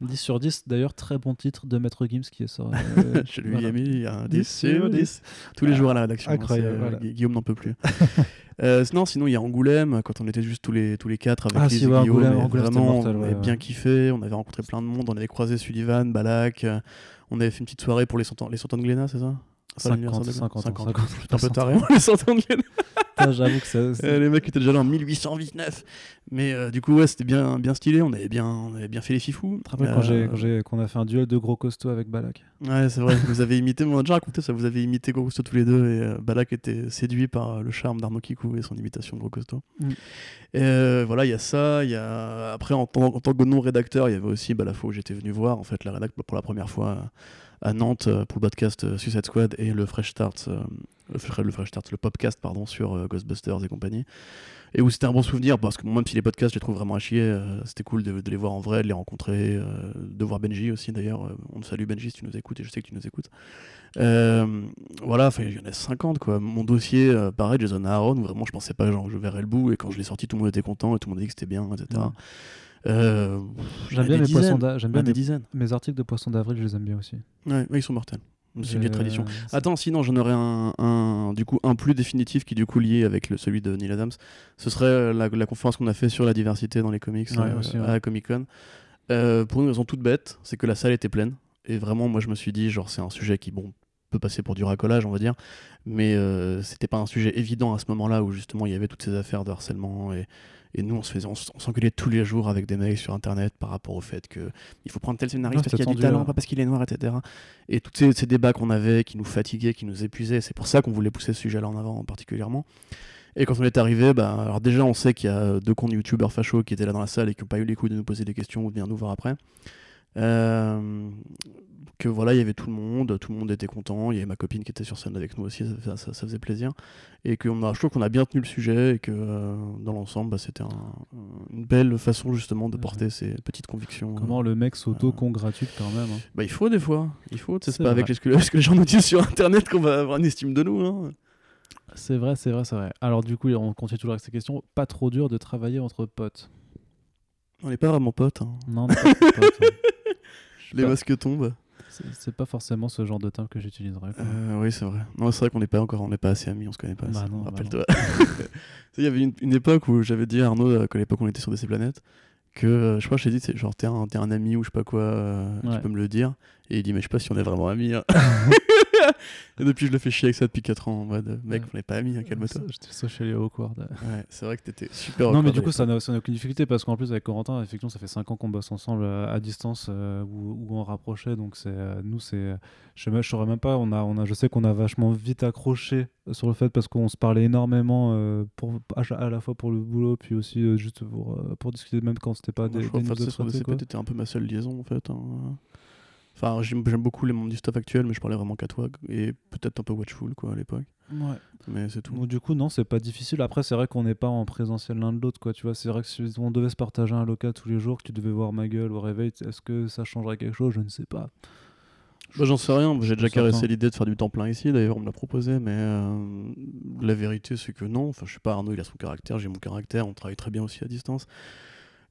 On s'en fout. 10 sur 10, d'ailleurs, très bon titre de Maître Gims qui est sorti. euh, Je lui voilà. ai mis un 10 10 sur sur 10. Tous les jours à la rédaction. hein, Incroyable, euh, voilà. Gu- Guillaume n'en peut plus. Euh, sinon, sinon, il y a Angoulême, quand on était juste tous les, tous les quatre avec Ah, Lise si, ouais, Guillaume. Angoulême, Angoulême, vraiment, mortel, on avait ouais. bien kiffé, on avait rencontré plein de monde, on avait croisé Sullivan, Balak, euh, on avait fait une petite soirée pour les 100 ans, les 100 ans de Glénat, c'est ça? 50, l'anniversaire de Glénat 50, 50, 50. 50. Putain, un peu taré, les 100 ans de Glénat. Putain, J'avoue que ça. les mecs étaient déjà là en 1829. Mais euh, du coup, ouais, c'était bien, bien stylé, on avait bien, on avait bien fait les fifous. Tu te rappelles quand Euh, a fait un duel de gros costauds avec Balak? Ouais, c'est vrai, vous avez imité, on a déjà raconté ça, vous avez imité Gros Costaud tous les deux et euh, Balak était séduit par le charme d'Arnaud Kikou et son imitation de Gros Costaud. Mm. Et euh, voilà, il y a ça, y a... après en tant, en tant que non-rédacteur, il y avait aussi bah, la fois où j'étais venu voir en fait la rédac pour la première fois à Nantes euh, pour le podcast euh, Suicide Squad et le Fresh Start, euh, le, Fre- le Fresh Start, le podcast pardon sur Ghostbusters et compagnie. Et où c'était un bon souvenir parce que même si les podcasts je les trouve vraiment à chier, c'était cool de, les voir en vrai, de les rencontrer, de voir Benji aussi d'ailleurs. On te salue Benji si tu nous écoutes et je sais que tu nous écoutes. Euh, voilà, il y en a 50 quoi. Mon dossier, pareil, Jason Aaron, où vraiment je pensais pas genre je verrais le bout et quand je l'ai sorti tout le monde était content et tout le monde dit que c'était bien, etc. Euh, J'aime bien dizaines. poissons j'aime bien Ah, des mes, dizaines. mes articles de poissons d'avril, je les aime bien aussi. Ouais, ouais, ils sont mortels. C'est une vieille Euh, tradition. Attends, sinon j'en aurais un, un- du coup un plus définitif qui du coup lié avec le, celui de Neil Adams. Ce serait euh, la, la conférence qu'on a fait sur la diversité dans les comics Ouais, euh, aussi, ouais. à Comic Con. Euh, pour une raison toute bête, c'est que la salle était pleine et vraiment moi je me suis dit genre c'est un sujet qui bon peut passer pour du racolage on va dire, mais euh, c'était pas un sujet évident à ce moment-là où justement il y avait toutes ces affaires de harcèlement et, et nous on se faisait on, s'engueulait tous les jours avec des mecs sur internet par rapport au fait que il faut prendre tel scénariste Ouais, parce qu'il a du talent, là. pas parce qu'il est noir, etc. Et tous ces, ces débats qu'on avait, qui nous fatiguaient, qui nous épuisaient, c'est pour ça qu'on voulait pousser ce sujet-là en avant particulièrement. Et quand on est arrivé, bah, alors déjà on sait qu'il y a deux comptes youtubeurs fachos qui étaient là dans la salle et qui n'ont pas eu les couilles de nous poser des questions ou de venir nous voir après. Euh, que voilà, il y avait tout le monde, tout le monde était content, il y avait ma copine qui était sur scène avec nous aussi, ça, ça, ça faisait plaisir. Et que on a, je trouve qu'on a bien tenu le sujet et que euh, dans l'ensemble, bah, c'était un- une belle façon justement de porter ces petites convictions. Comment le mec s'auto-congratule quand même. hein. Bah, il faut des fois, il faut, C'est pas avec ce que, ce que les gens nous disent sur internet qu'on va avoir une estime de nous. hein. C'est vrai, c'est vrai, c'est vrai. Alors du coup, on continue toujours avec ces questions. Pas trop dur de travailler entre potes. On n'est pas vraiment potes. hein. Non, on est pas potes, hein. Les pas- masques tombent. c'est- pas forcément ce genre de terme que j'utiliserais. Euh, oui, c'est vrai. Non, c'est vrai qu'on n'est pas encore, on n'est pas assez amis, on se connaît pas. Bah bah Rappelle-toi. Il y avait une, une époque où j'avais dit à Arnaud, euh, qu'à l'époque on était sur DC Planète, que euh, je crois que je t'ai dit, c'est genre t'es un, un ami ou je sais pas quoi, euh, Ouais. tu peux me le dire. Et il dit, mais je sais pas si on est vraiment amis. hein. et depuis, je le fais chier avec ça depuis 4 ans en mode, mec, on n'est pas amis, hein, calme-toi. J'étais socially awkward. Ouais, c'est vrai que t'étais super. Non, mais du coup, ça n'a ça aucune difficulté parce qu'en plus, avec Corentin, effectivement, ça fait 5 ans qu'on bosse ensemble euh, à distance euh, ou, ou en rapproché. Donc, c'est euh, nous, c'est. Je sais même- je saurais même pas. On a, on a, je sais qu'on a vachement vite accroché sur le fait parce qu'on se parlait énormément euh, pour, à, à la fois pour le boulot, puis aussi juste pour, pour discuter, même quand c'était pas Moi, des, je crois que t'étais un peu ma seule liaison en fait. hein. Enfin, j'aime beaucoup les membres du staff actuel, mais je parlais vraiment qu'à toi et peut-être un peu Watchful quoi à l'époque. Ouais. Mais c'est tout. Donc, du coup, non, c'est pas difficile. Après, c'est vrai qu'on n'est pas en présentiel l'un de l'autre, quoi. Tu vois, c'est vrai que si on devait se partager un local tous les jours, que tu devais voir ma gueule au réveil, est-ce que ça changerait quelque chose? Je ne sais pas. Bah, J'en sais rien, j'ai déjà caressé l'idée de faire du temps plein ici, d'ailleurs on me l'a proposé, mais euh, la vérité c'est que non, enfin je sais pas, Arnaud il a son caractère, j'ai mon caractère, on travaille très bien aussi à distance.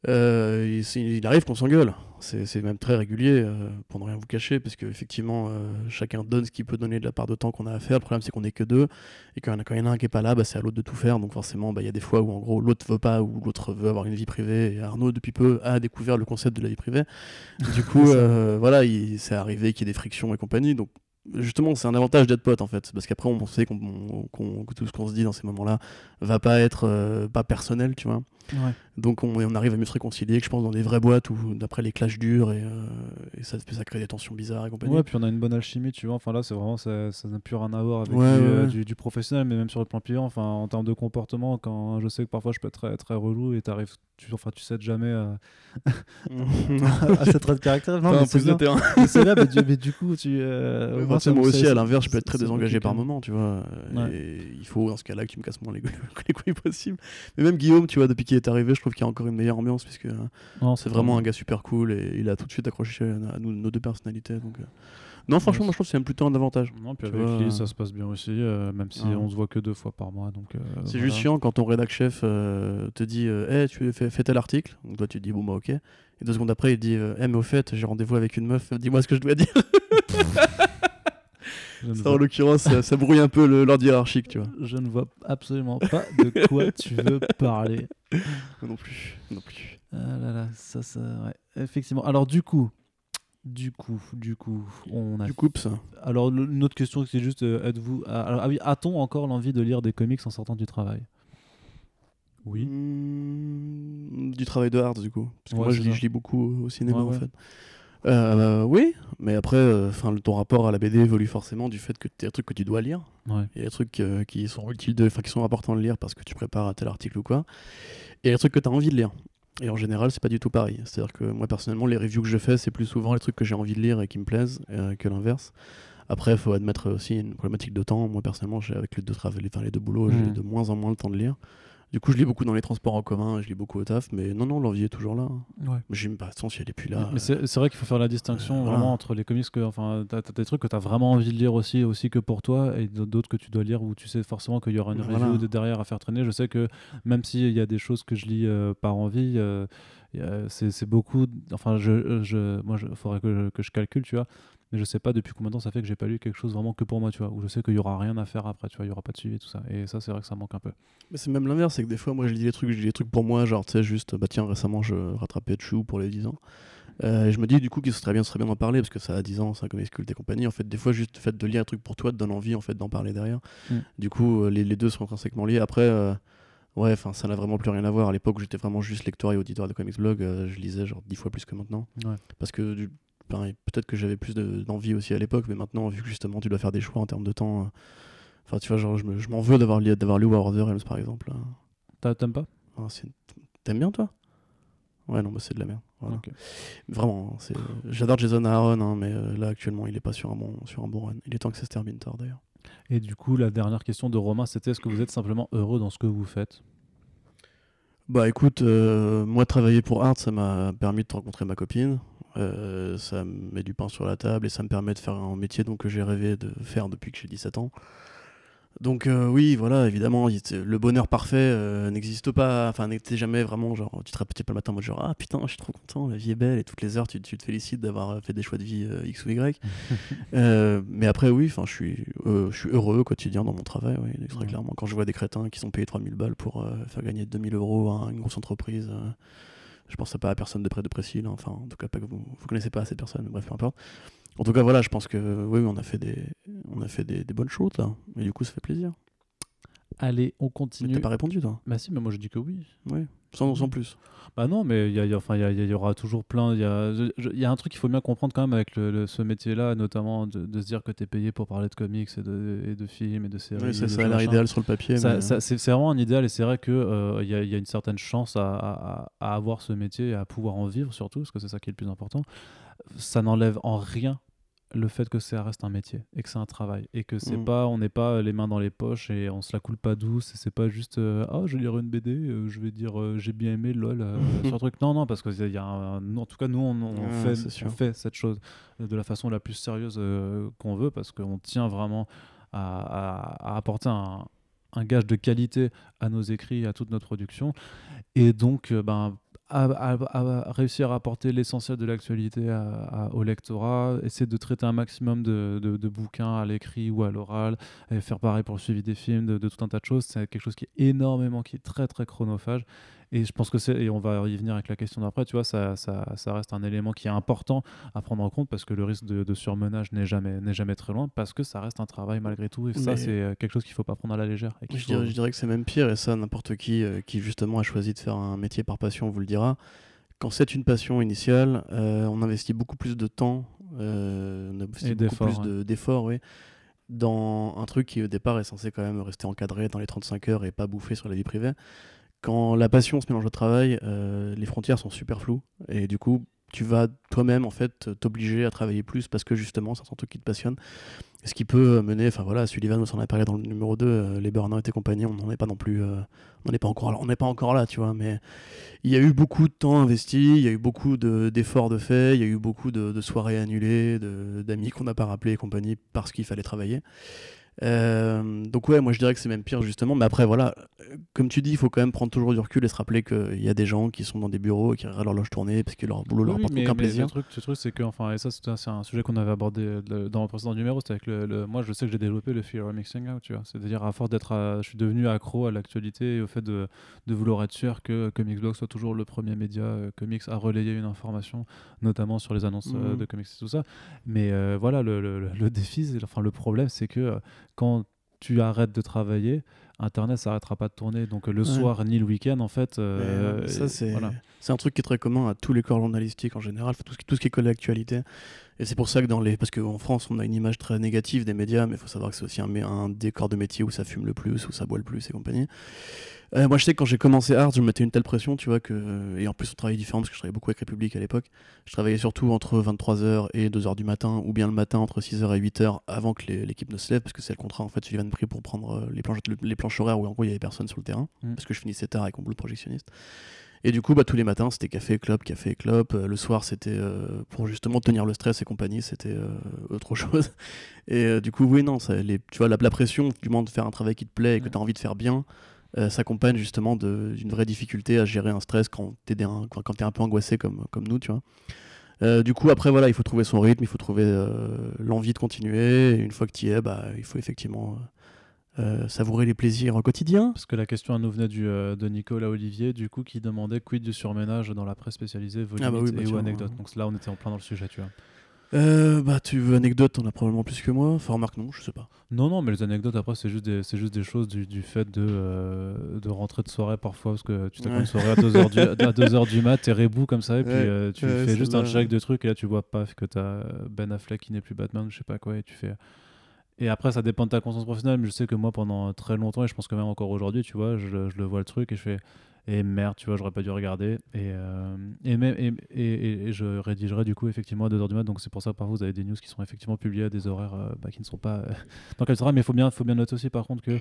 Euh, il, arrive qu'on s'engueule, c'est même très régulier, euh, pour ne rien vous cacher, parce qu'effectivement chacun donne ce qu'il peut donner de la part de temps qu'on a à faire, le problème c'est qu'on est que deux, et quand il y en a- un qui est pas là, bah, c'est à l'autre de tout faire, donc forcément bah, il y a des fois où en gros l'autre veut pas, ou l'autre veut avoir une vie privée, et Arnaud depuis peu a découvert le concept de la vie privée. Du coup, euh, voilà, il- c'est arrivé qu'il y ait des frictions et compagnie. Donc, justement, c'est un avantage d'être pote en fait. Parce qu'après, on sait qu'on, qu'on- que tout ce qu'on se dit dans ces moments-là va pas être euh, pas personnel, tu vois. Ouais. Donc, on, on arrive à mieux se réconcilier que je pense dans des vraies boîtes où, d'après, les clashs durs et, euh, et ça, ça crée des tensions bizarres et compagnie. Ouais, puis on a une bonne alchimie, tu vois. Enfin là, c'est vraiment, ça ça n'a plus rien à voir avec Ouais, du, euh, ouais. du, du professionnel, mais même sur le plan privé, enfin en termes de comportement, quand je sais que parfois je peux être très, très relou et t'arrives, tu, enfin tu cèdes jamais à, à cette trait de caractère. Non, Enfin, mais c'est bien. c'est bien, mais du, mais du coup, tu. euh, Ouais, moi aussi, à l'inverse, je peux être très désengagé par moment, tu vois. Ouais. Et il faut dans ce cas-là que tu me casses moins les, les couilles possible. Mais même Guillaume, tu vois, depuis qu'il est arrivé, je trouve qu'il y a encore une meilleure ambiance, puisque euh, c'est vraiment un gars super cool et il a tout de suite accroché à nous, nos deux personnalités. Donc, euh. Non, franchement, moi je trouve que c'est même plutôt un avantage. Non, puis Tu avec vois, lui, euh, ça se passe bien aussi, euh, même si on se voit que deux fois par mois. Donc, euh, C'est voilà. juste chiant quand ton rédac chef euh, te dit Hey, tu fais, fais tel article. Donc toi tu te dis bon bah ok. Et deux secondes après il dit euh, Eh mais au fait j'ai rendez-vous avec une meuf, dis-moi ce que je dois dire. Ça, en l'occurrence ça, ça brouille un peu le- l'ordre hiérarchique tu vois. Je ne vois absolument pas de quoi tu veux parler. Moi non plus, non plus. Ah là là, ça, ça, ouais. Effectivement. Alors, du coup, du coup, du coup, on a. Du coup ça. Alors, une autre question, c'est juste, euh, êtes-vous. ah, alors, ah oui, a-t-on encore l'envie de lire des comics en sortant du travail? Oui. Mmh, du travail de hard du coup. Parce que Ouais, moi je lis, ça. je lis beaucoup au cinéma Ouais, en fait. Euh, oui, mais après, euh, 'fin, le ton rapport à la BD évolue forcément du fait que tu as des trucs que tu dois lire. Ouais. Il y a des trucs qui sont utiles, de, enfin qui sont importants de lire parce que tu prépares à tel article ou quoi. Et il y a des trucs que tu as envie de lire. Et en général, c'est pas du tout pareil. C'est-à-dire que moi, personnellement, les reviews que je fais, c'est plus souvent les trucs que j'ai envie de lire et qui me plaisent euh, que l'inverse. Après, il faut admettre aussi une problématique de temps. Moi, personnellement, j'ai avec les deux, les, enfin, les deux boulots, j'ai Mhm. de moins en moins le temps de lire. Du coup, je lis beaucoup dans les transports en commun, je lis beaucoup au taf, mais non, non, l'envie est toujours là. Ouais. Mais j'aime pas, façon, si elle est plus là. Mais c'est c'est vrai qu'il faut faire la distinction euh, vraiment voilà. entre les comics que enfin t'as, t'as des trucs que t'as vraiment envie de lire aussi aussi que pour toi et d'autres que tu dois lire où tu sais forcément qu'il y aura une Voilà. review de- derrière à faire traîner je sais que même s'il y a des choses que je lis euh, par envie euh, c'est, c'est beaucoup enfin je, je moi il faudrait que je, que je calcule tu vois mais je sais pas depuis combien de temps ça fait que j'ai pas lu quelque chose vraiment que pour moi tu vois où je sais qu'il y aura rien à faire après tu vois il y aura pas de suivi et tout ça et ça c'est vrai que ça manque un peu Mais c'est même l'inverse, c'est que des fois, moi, je lis des trucs, je lis des trucs pour moi, genre, tu sais, juste, bah tiens, récemment, je rattrapais Chou pour les 10 ans. Euh, et je me dis, du coup, qu'il serait bien, ce serait bien d'en parler, parce que ça a 10 ans, c'est un comics culte et compagnie. En fait, des fois, juste le fait de lire un truc pour toi te donne envie, en fait, d'en parler derrière. Mm. Du coup, euh, les, les deux sont intrinsèquement liés. Après, euh, ouais, enfin, ça n'a vraiment plus rien à voir. À l'époque, où j'étais vraiment juste lecteur et auditeur de comics blog, euh, je lisais genre 10 fois plus que maintenant. Ouais. Parce que, du- peut-être que j'avais plus de- d'envie aussi à l'époque, mais maintenant, vu que justement, tu dois faire des choix en termes de temps. euh, Enfin, tu vois, genre, je me- je m'en veux d'avoir lu, d'avoir lu War of the Realms, par exemple. T'as- t'aimes pas? Ah, T'aimes bien toi? Ouais, non, bah c'est de la merde. Vraiment, hein, j'adore Jason Aaron, hein, mais euh, là actuellement il est pas sur un bon, sur un bon run. Il est temps que ça se termine tard d'ailleurs. Et du coup, la dernière question de Romain, c'était est-ce que vous êtes simplement heureux dans ce que vous faites? Bah écoute, euh, moi travailler pour Art, ça m'a permis de rencontrer ma copine. Euh, ça met du pain sur la table et ça me permet de faire un métier donc, que j'ai rêvé de faire depuis que j'ai 17 ans. Donc euh, oui, voilà, évidemment, le bonheur parfait euh, n'existe pas. Enfin, n'était jamais vraiment genre, tu te répétais pas le matin en mode genre ah putain, je suis trop content, la vie est belle et toutes les heures tu, te félicites d'avoir fait des choix de vie x ou y. mais après oui, enfin, je suis, je suis heureux au quotidien dans mon travail, oui, très clairement. Quand je vois des crétins qui sont payés 3000 balles pour faire gagner 2000 euros à une grosse entreprise je pense pas à personne de près de précis, là. enfin, en tout cas, pas que vous, connaissez pas ces personnes, bref, peu importe. En tout cas, voilà, je pense que oui, on a fait des, on a fait des, bonnes choses là, et du coup, ça fait plaisir. Allez, on continue. T'as pas répondu, toi Bah si, mais moi je dis que oui. Oui, sans, sans plus. Bah non, mais il y, a, enfin, il y, aura toujours plein. Il y a, y a un truc qu'il faut bien comprendre quand même avec le, ce métier-là, notamment de, se dire que tu es payé pour parler de comics et de, et de films et de séries. Oui, ça, ça a l'air idéal sur le papier. Ça, c'est vraiment un idéal et c'est vrai qu'il euh, y, a, y, a une certaine chance à, à, à, avoir ce métier et à pouvoir en vivre surtout, parce que c'est ça qui est le plus important. Ça n'enlève en rien le fait que ça reste un métier et que c'est un travail et que c'est mm. pas on n'est pas les mains dans les poches et on se la coule pas douce et c'est pas juste euh, ah je vais lire une BD euh, je vais dire euh, j'ai bien aimé lol sur un truc non non parce que y a en tout cas nous on, fait, fait cette chose de la façon la plus sérieuse qu'on veut parce qu'on tient vraiment à, apporter un, un gage de qualité à nos écrits, à toute notre production. Et donc, ben, à, réussir à apporter l'essentiel de l'actualité au lectorat, essayer de traiter un maximum de, de, bouquins à l'écrit ou à l'oral, faire pareil pour le suivi des films, de, tout un tas de choses. C'est quelque chose qui est énormément, qui est très très chronophage. Et je pense que c'est, et on va y venir avec la question d'après, tu vois, ça, ça, ça, reste un élément qui est important à prendre en compte parce que le risque de, surmenage n'est jamais, n'est jamais très loin parce que ça reste un travail malgré tout. Et ça, c'est euh, quelque chose qu'il ne faut pas prendre à la légère. je, dirais, je, dirais, que c'est même pire, et ça, n'importe qui euh, qui justement a choisi de faire un métier par passion vous le dira. Quand c'est une passion initiale, euh, on investit beaucoup plus de temps, on investit beaucoup plus d'efforts, oui dans un truc qui au départ est censé quand même rester encadré dans les 35 heures et pas bouffer sur la vie privée quand la passion se mélange au travail, euh, les frontières sont super floues. Et du coup, tu vas toi-même en fait t'obliger à travailler plus parce que justement, c'est un truc qui te passionne. Ce qui peut mener, enfin voilà, Sullivan nous en a parlé dans le numéro 2, euh, les burn-out et compagnie, on n'en est pas non plus, euh, on n'est pas encore là, on pas encore là, tu vois, mais il y a eu beaucoup de temps investi, il y a eu beaucoup d'efforts de, fait, il y a eu beaucoup de, de soirées annulées, d'amis qu'on n'a pas rappelés et compagnie parce qu'il fallait travailler. Euh, donc ouais, moi je dirais que c'est même pire justement. Mais après voilà, comme tu dis, il faut quand même prendre toujours du recul et se rappeler qu'il y a des gens qui sont dans des bureaux et qui regardent leur loge tournée parce que leur boulot leur apporte aucun plaisir. Le truc, le truc c'est que enfin et ça c'est un sujet qu'on avait abordé dans le précédent numéro. C'était avec le, moi je sais que j'ai développé le fear of mixing out, tu vois. C'est-à-dire à force d'être, je suis devenu accro à l'actualité et au fait de, de vouloir être sûr que Comicsblog soit toujours le premier média euh, comics à relayer une information, notamment sur les annonces euh, mhm. de comics et tout ça. Mais voilà, le, le, défi, enfin le problème, c'est que quand tu arrêtes de travailler, Internet s'arrêtera pas de tourner. Donc le soir ni le week-end, en fait. Euh, ça, c'est un truc qui est très commun à tous les corps journalistiques en général, tout ce qui, tout ce qui est collé à l'actualité. Et c'est pour ça que dans les. Parce qu'en France, on a une image très négative des médias, mais il faut savoir que c'est aussi un, un décor de métier où ça fume le plus, où ça boit le plus et compagnie. Euh, moi, je sais que quand j'ai commencé Art, je me mettais une telle pression, tu vois, que. Et en plus, on travaillait différent parce que je travaillais beaucoup avec République à l'époque. Je travaillais surtout entre 23h et 2h du matin, ou bien le matin entre 6h et 8h avant que l'équipe ne se lève, parce que c'est le contrat en fait, Sullivan pris pour prendre euh, les planches, les planches horaires où en gros il y avait personne sur le terrain, mm. parce que je finissais tard avec mon boulot projectionniste. Et du coup, bah, tous les matins, c'était café, clope, café, clope. Euh, le soir, c'était pour justement tenir le stress et compagnie, c'était autre chose. Et du coup, oui, non, ça, les, tu vois, la, la pression du moment de faire un travail qui te plaît et que tu as envie de faire bien, euh, s'accompagne justement d'une vraie difficulté à gérer un stress quand tu es, un, quand es un peu angoissé comme, comme nous, tu vois. Euh, du coup, après, voilà, il faut trouver son rythme, il faut trouver euh, l'envie de continuer. Et une fois que tu y es, bah, il faut effectivement savourer les plaisirs au quotidien. Parce que la question nous venait du, de Nicolas Olivier, du coup, qui demandait quid du surménage dans la presse spécialisée, volume ah bah et ou anecdote. Donc là, on était en plein dans le sujet, tu vois. Euh, bah, tu veux anecdote, t'en as probablement plus que moi. Enfin, remarque, non, je sais pas. Non, non, mais les anecdotes, après, c'est juste, des, c'est juste des choses du, du fait de, euh, de rentrer de soirée parfois, parce que tu t'as une soirée à 2h du, à 2 du mat, t'es rebou comme ça, et puis euh, tu fais juste un check de trucs, et là, tu vois pas que t'as Ben Affleck qui n'est plus Batman, je sais pas quoi, et tu fais. Et après, ça dépend de ta conscience professionnelle, mais je sais que moi, pendant très longtemps, et je pense que même encore aujourd'hui, tu vois, je, je, le vois le truc et je fais, et merde, tu vois, j'aurais pas dû regarder. Et, euh, et, même, et, et, je rédigerai du coup effectivement à 2h du mat. Donc c'est pour ça que parfois vous avez des news qui sont effectivement publiées à des horaires euh, bah, qui ne sont pas euh, dans quel Mais il faut bien, faut bien noter aussi par contre que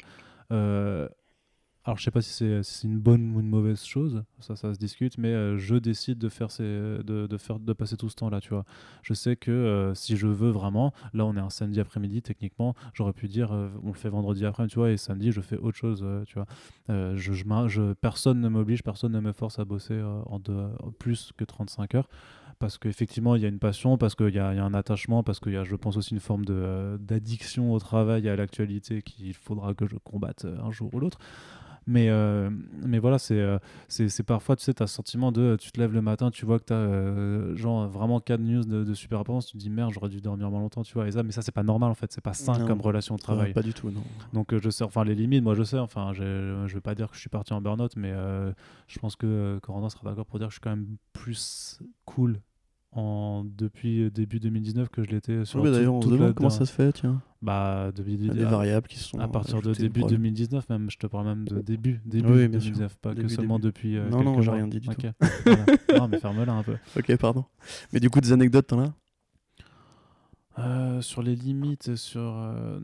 alors je sais pas si c'est une bonne ou une mauvaise chose, ça ça se discute, mais euh, je décide de faire ces, de, de, faire de passer tout ce temps là, tu vois. Je sais que euh, si je veux vraiment, là on est un samedi après-midi techniquement, j'aurais pu dire euh, on le fait vendredi après, tu vois, et samedi je fais autre chose, tu vois. je, je, personne ne m'oblige, personne ne me force à bosser en, plus que 35 heures parce qu'effectivement il y a une passion, parce qu'il y, y, a un attachement, parce qu'il y a, je pense aussi une forme d'addiction au travail et à l'actualité qu'il faudra que je combatte un jour ou l'autre. Mais, euh, mais voilà, euh, c'est c'est parfois, tu sais, tu as ce sentiment de tu te lèves le matin, tu vois que tu as euh, genre vraiment 4 news de, super importance, tu te dis merde, j'aurais dû dormir moins longtemps, tu vois. Et ça, mais ça, c'est pas normal en fait, c'est pas sain comme relation de travail. pas du tout, non. Donc je sais, enfin les limites, moi je sais, enfin je, je vais pas dire que je suis parti en burn-out, mais je pense que Corentin sera d'accord pour dire que je suis quand même plus cool en, depuis début 2019 que je l'étais sur oui, d'ailleurs, on se demande comment ça se fait, tiens. Bah, depuis, Il y a des variables qui sont. À partir de début 2019, même, je te parle même de début, début oui, 2019, pas que seulement depuis. Euh, non, non, j'ai rien dit du tout. Non, mais ferme-la un peu. Ok, pardon. Mais du coup, des anecdotes, t'en as euh, Sur les limites, sur. Euh,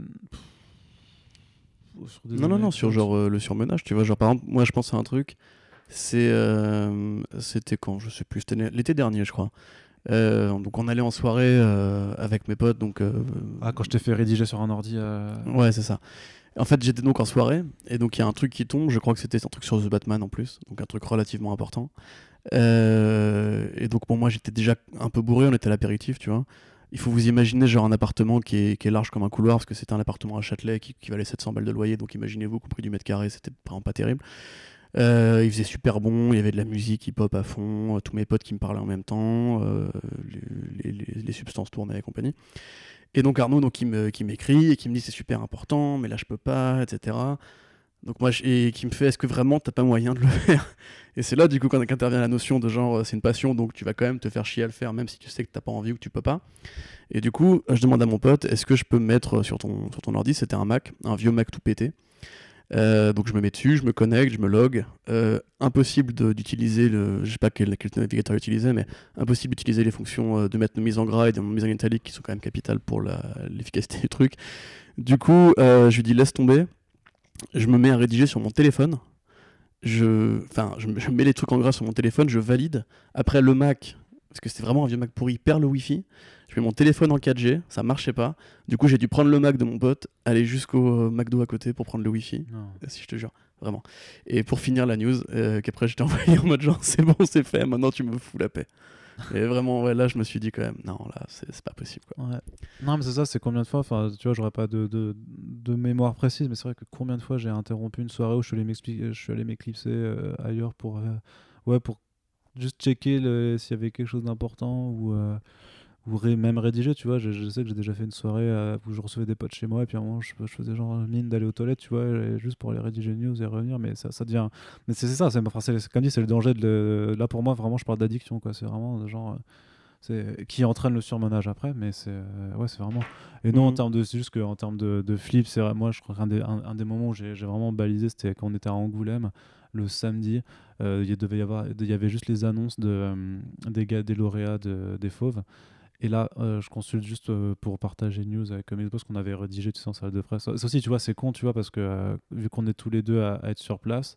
sur non, non, non, sur genre euh, le surmenage, tu vois. Genre, par exemple, moi, je pense à un truc. C'est. C'était quand Je sais plus. C'était l'été dernier, je crois. Euh, donc on allait en soirée euh, avec mes potes. Donc, euh, ah, quand je t'ai fait rédiger sur un ordi. Ouais, c'est ça. En fait, j'étais donc en soirée, et donc il y a un truc qui tombe, je crois que c'était un truc sur The Batman en plus, donc un truc relativement important. et donc, bon, moi j'étais déjà un peu bourré, on était à l'apéritif, tu vois. Il faut vous imaginer genre un appartement qui est, qui est large comme un couloir, parce que c'était un appartement à Châtelet qui, qui valait 700 balles de loyer, donc imaginez-vous qu'au prix du mètre carré, c'était vraiment pas terrible. Euh, il faisait super bon, il y avait de la musique hip-hop à fond, euh, tous mes potes qui me parlaient en même temps, euh, les, substances tournaient et compagnie. Et donc Arnaud, donc, qui m'écrit et qui me dit c'est super important, mais là je peux pas, etc. Donc moi, et qui me fait est-ce que vraiment t'as pas moyen de le faire? Et c'est là du coup quand intervient la notion de genre c'est une passion, donc tu vas quand même te faire chier à le faire, même si tu sais que t'as pas envie ou que tu peux pas. Et du coup, je demande à mon pote est-ce que je peux mettre sur ton, sur ton ordi, c'était un Mac, un vieux Mac tout pété. Euh, donc je me mets dessus, je me connecte, je me log. Euh, impossible d'utiliser le, je sais pas quel, navigateur utiliser, mais impossible d'utiliser les fonctions euh, de mettre une mise en gras et de mise en italique qui sont quand même capitales pour l'efficacité du truc. Du coup, je lui dis laisse tomber. Je me mets à rédiger sur mon téléphone. Je, enfin, je mets les trucs en gras sur mon téléphone, je valide. Après le Mac, parce que c'était vraiment un vieux Mac pourri, perd le Wi-Fi. Mon téléphone en 4G, ça marchait pas. Du coup, j'ai dû prendre le Mac de mon pote, aller jusqu'au euh, McDo à côté pour prendre le Wi-Fi. Si je te jure, vraiment. Et pour finir la news, euh, qu'après j'étais envoyé en mode genre c'est bon, c'est fait, maintenant tu me fous la paix. Et vraiment, ouais, là, je me suis dit quand même, non, là, c'est pas possible. Quoi. Non, mais c'est ça, c'est combien de fois, enfin, tu vois, j'aurais pas de, de, de, mémoire précise, mais c'est vrai que combien de fois j'ai interrompu une soirée où je suis allé m'éclipser euh, ailleurs pour, ouais, pour juste checker s'il y avait quelque chose d'important ou ou même rédiger, tu vois. Je, sais que j'ai déjà fait une soirée euh, où je recevais des potes chez moi et puis à un moment je, faisais genre mine d'aller aux toilettes, tu vois, juste pour aller rédiger une news et revenir. Mais ça, ça devient. Mais c'est ça, c'est comme dit, c'est le danger de. Là pour moi, vraiment, je parle d'addiction, quoi. C'est vraiment genre. Euh, c'est qui entraîne le surmenage après mais c'est euh, ouais c'est vraiment et non en mhm. termes de c'est juste qu'en termes de, de flip c'est moi je crois qu'un des, un, des moments où j'ai vraiment balisé c'était quand on était à Angoulême le samedi il devait y avoir il y avait juste les annonces de des gars des lauréats des fauves et là, euh, je consulte juste euh, pour partager news avec mes boss qu'on avait rédigé tu sais, en salle de presse. Ça aussi, tu vois, c'est con, tu vois, parce que euh, vu qu'on est tous les deux à, être sur place,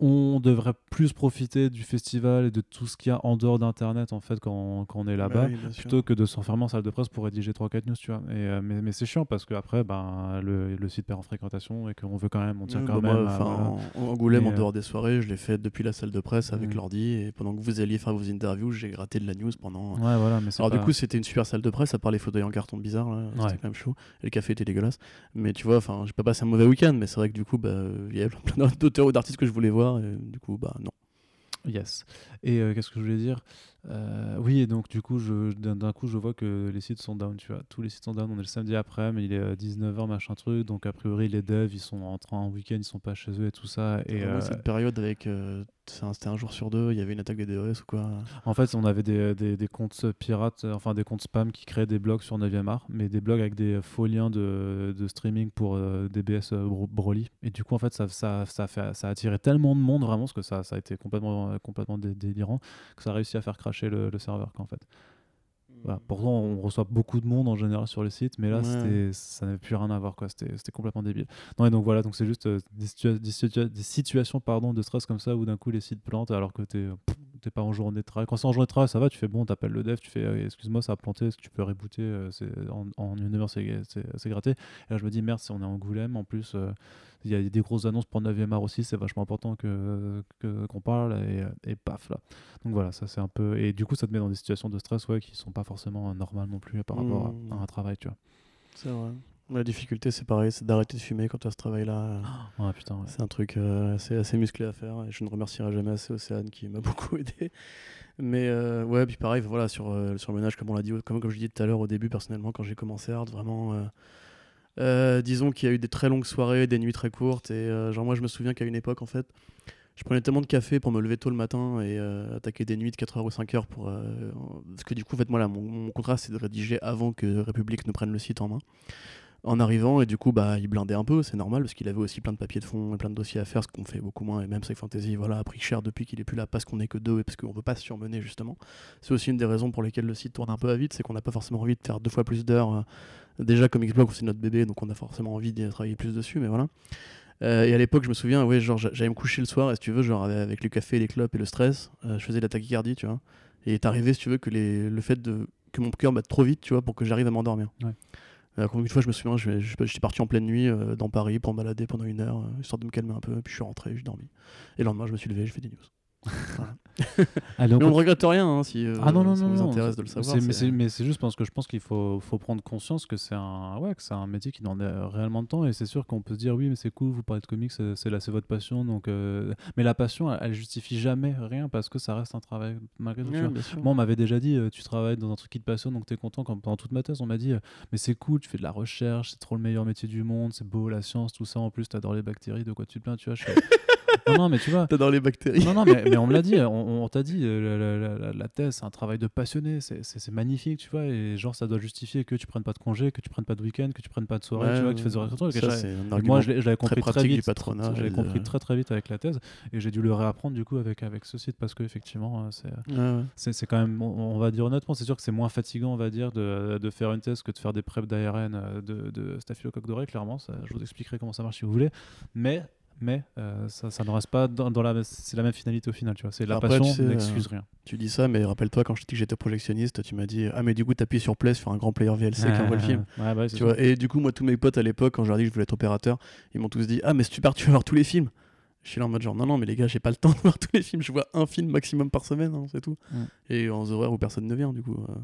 on devrait plus profiter du festival et de tout ce qu'il y a en dehors d'internet en fait quand, quand on est là-bas plutôt que de s'enfermer en salle de presse pour rédiger 3-4 news tu vois. Et, euh, mais, mais c'est chiant parce qu'après ben, le, le, site perd en fréquentation et qu'on veut quand même on tient quand bah, même en, Angoulême en dehors des soirées je l'ai fait depuis la salle de presse avec l'ordi et pendant que vous alliez faire vos interviews j'ai gratté de la news pendant ouais, voilà, mais alors du coup c'était une super salle de presse à part les fauteuils en carton bizarre c'était quand même chaud. Et le café était dégueulasse. Mais tu vois enfin j'ai pas passé un mauvais week-end mais c'est vrai que du coup bah, il y avait plein d'auteurs ou d'artistes que je voulais voir et du coup bah non. Yes. Et euh, qu'est-ce que je voulais dire? Euh, Oui, et donc du coup, d'un, coup, je vois que les sites sont down, tu vois. Tous les sites sont down. On est le samedi après, mais il est 19h, machin truc. Donc a priori, les devs, ils sont en train en week-end, ils sont pas chez eux et tout ça. Et cette période avec c'était un jour sur deux, il y avait une attaque des DOS ou quoi? En fait, on avait des, des, des, comptes pirates, enfin des comptes spam qui créaient des blogs sur 9e art, mais des blogs avec des faux liens de, de streaming pour DBS Broly. Et du coup, en fait, ça, ça, ça, fait, ça a attiré tellement de monde vraiment, parce que ça, ça a été complètement, complètement délirant, que ça a réussi à faire cracher le, le serveur, qu'en fait. Voilà. Pourtant, on reçoit beaucoup de monde en général sur le site, mais là, c'était, ça n'avait plus rien à voir. Quoi. C'était, complètement débile. Non, et donc voilà, donc c'est juste euh, des, des, situations pardon, de stress comme ça où d'un coup les sites plantent alors que tu n'es pas en journée de travail. Quand c'est en journée de travail, ça va, tu fais bon, t'appelles le dev, tu fais euh, excuse-moi, ça a planté, est-ce que tu peux rebooter euh, c'est, en, une heure, c'est, c'est, gratté. Et là, je me dis merde, si on est en Angoulême, en plus il y a des grosses annonces pour 9e art aussi, c'est vachement important que, qu'on parle et, et, paf là. Donc voilà, ça c'est un peu. Et du coup, ça te met dans des situations de stress ouais, qui sont pas forcément normales non plus par rapport à, mmh. un travail, tu vois. C'est vrai. La difficulté, c'est pareil, c'est d'arrêter de fumer quand tu as ce travail-là. Ah, putain, C'est un truc euh, assez, assez, musclé à faire et je ne remercierai jamais assez Océane qui m'a beaucoup aidé. Mais euh, ouais, puis pareil, voilà, sur, euh, sur le ménage, comme on l'a dit, comme, comme je disais tout à l'heure au début, personnellement, quand j'ai commencé Art, vraiment euh, disons qu'il y a eu des très longues soirées, des nuits très courtes. Et genre, moi, je me souviens qu'à une époque, en fait, je prenais tellement de café pour me lever tôt le matin et euh, attaquer des nuits de 4h ou 5h. Pour, parce que du coup, en fait, moi, là, mon, mon contrat, c'est de rédiger avant que République ne prenne le site en main en arrivant et du coup bah il blindait un peu c'est normal parce qu'il avait aussi plein de papiers de fond et plein de dossiers à faire ce qu'on fait beaucoup moins et même Sci Fantasy voilà a pris cher depuis qu'il est plus là parce qu'on est que deux et parce qu'on veut pas se surmener justement. C'est aussi une des raisons pour lesquelles le site tourne un peu à vite c'est qu'on n'a pas forcément envie de faire deux fois plus d'heures euh, déjà comme Xbox c'est notre bébé donc on a forcément envie de travailler plus dessus mais voilà. Euh, et à l'époque je me souviens ouais genre j'allais me coucher le soir et si tu veux genre avec le café les clopes et le stress euh, je faisais la tachycardie tu vois. Et est arrivé si tu veux que le fait de que mon cœur batte trop vite tu vois pour que j'arrive à m'endormir. Une fois, je me souviens, j'étais parti en pleine nuit euh, dans Paris pour me balader pendant une heure, euh, histoire de me calmer un peu, puis je suis rentré, j'ai dormi. Et le lendemain, je me suis levé, j'ai fait des news. mais on ne regrette rien hein, si euh, ah non, non, ça nous intéresse de le savoir. Mais c'est juste parce que je pense qu'il faut, faut, prendre conscience que c'est un, ouais, un métier qui demande réellement de temps. Et c'est sûr qu'on peut se dire oui, mais c'est cool, vous parlez de comics, c'est là, c'est votre passion. Donc, euh, Mais la passion, elle, justifie jamais rien parce que ça reste un travail malgré tout. Moi, on m'avait déjà dit, euh, tu travailles dans un truc qui te passionne, donc tu es content. Quand, pendant toute ma thèse, on m'a dit, mais c'est cool, tu fais de la recherche, c'est trop le meilleur métier du monde, c'est beau, la science, tout ça. En plus, tu adores les bactéries, de quoi tu te plains, tu vois. Je non, non, mais tu vois. T'adores les bactéries. Non, non, mais, mais on me l'a dit. On, t'a dit, euh, la, thèse, c'est un travail de passionné. C'est magnifique, tu vois. Et genre, ça doit justifier que tu prennes pas de congé, que tu prennes pas de week-end, que tu prennes pas de soirée, tu vois, que tu fais des Moi, je l'avais compris très vite. J'avais compris très très vite avec la thèse. Et j'ai dû le réapprendre du coup avec, avec ce site parce qu'effectivement, euh, c'est quand même, on, va dire honnêtement, c'est sûr que c'est moins fatigant, on va dire, de, de, faire une thèse que de faire des prep d'ARN euh, de, de staphylocoque doré, clairement. Ça, je vous expliquerai comment ça marche si vous voulez. Mais mais euh, ça, ça, ne reste pas dans, la c'est la même finalité au final tu vois. C'est la passion n'excuse rien. tu dis ça mais rappelle-toi quand je t'ai dit que j'étais projectionniste tu m'as dit ah mais du coup t'appuies sur play sur un grand player VLC qui envoie le film. Ouais, bah, tu vois et du coup moi tous mes potes à l'époque quand je leur dit que je voulais être opérateur ils m'ont tous dit ah mais si tu pars tu vas voir tous les films je suis là en mode genre non non mais les gars j'ai pas le temps de voir tous les films. Je vois un film maximum par semaine hein, c'est tout. Et en horaires où personne ne vient du coup euh.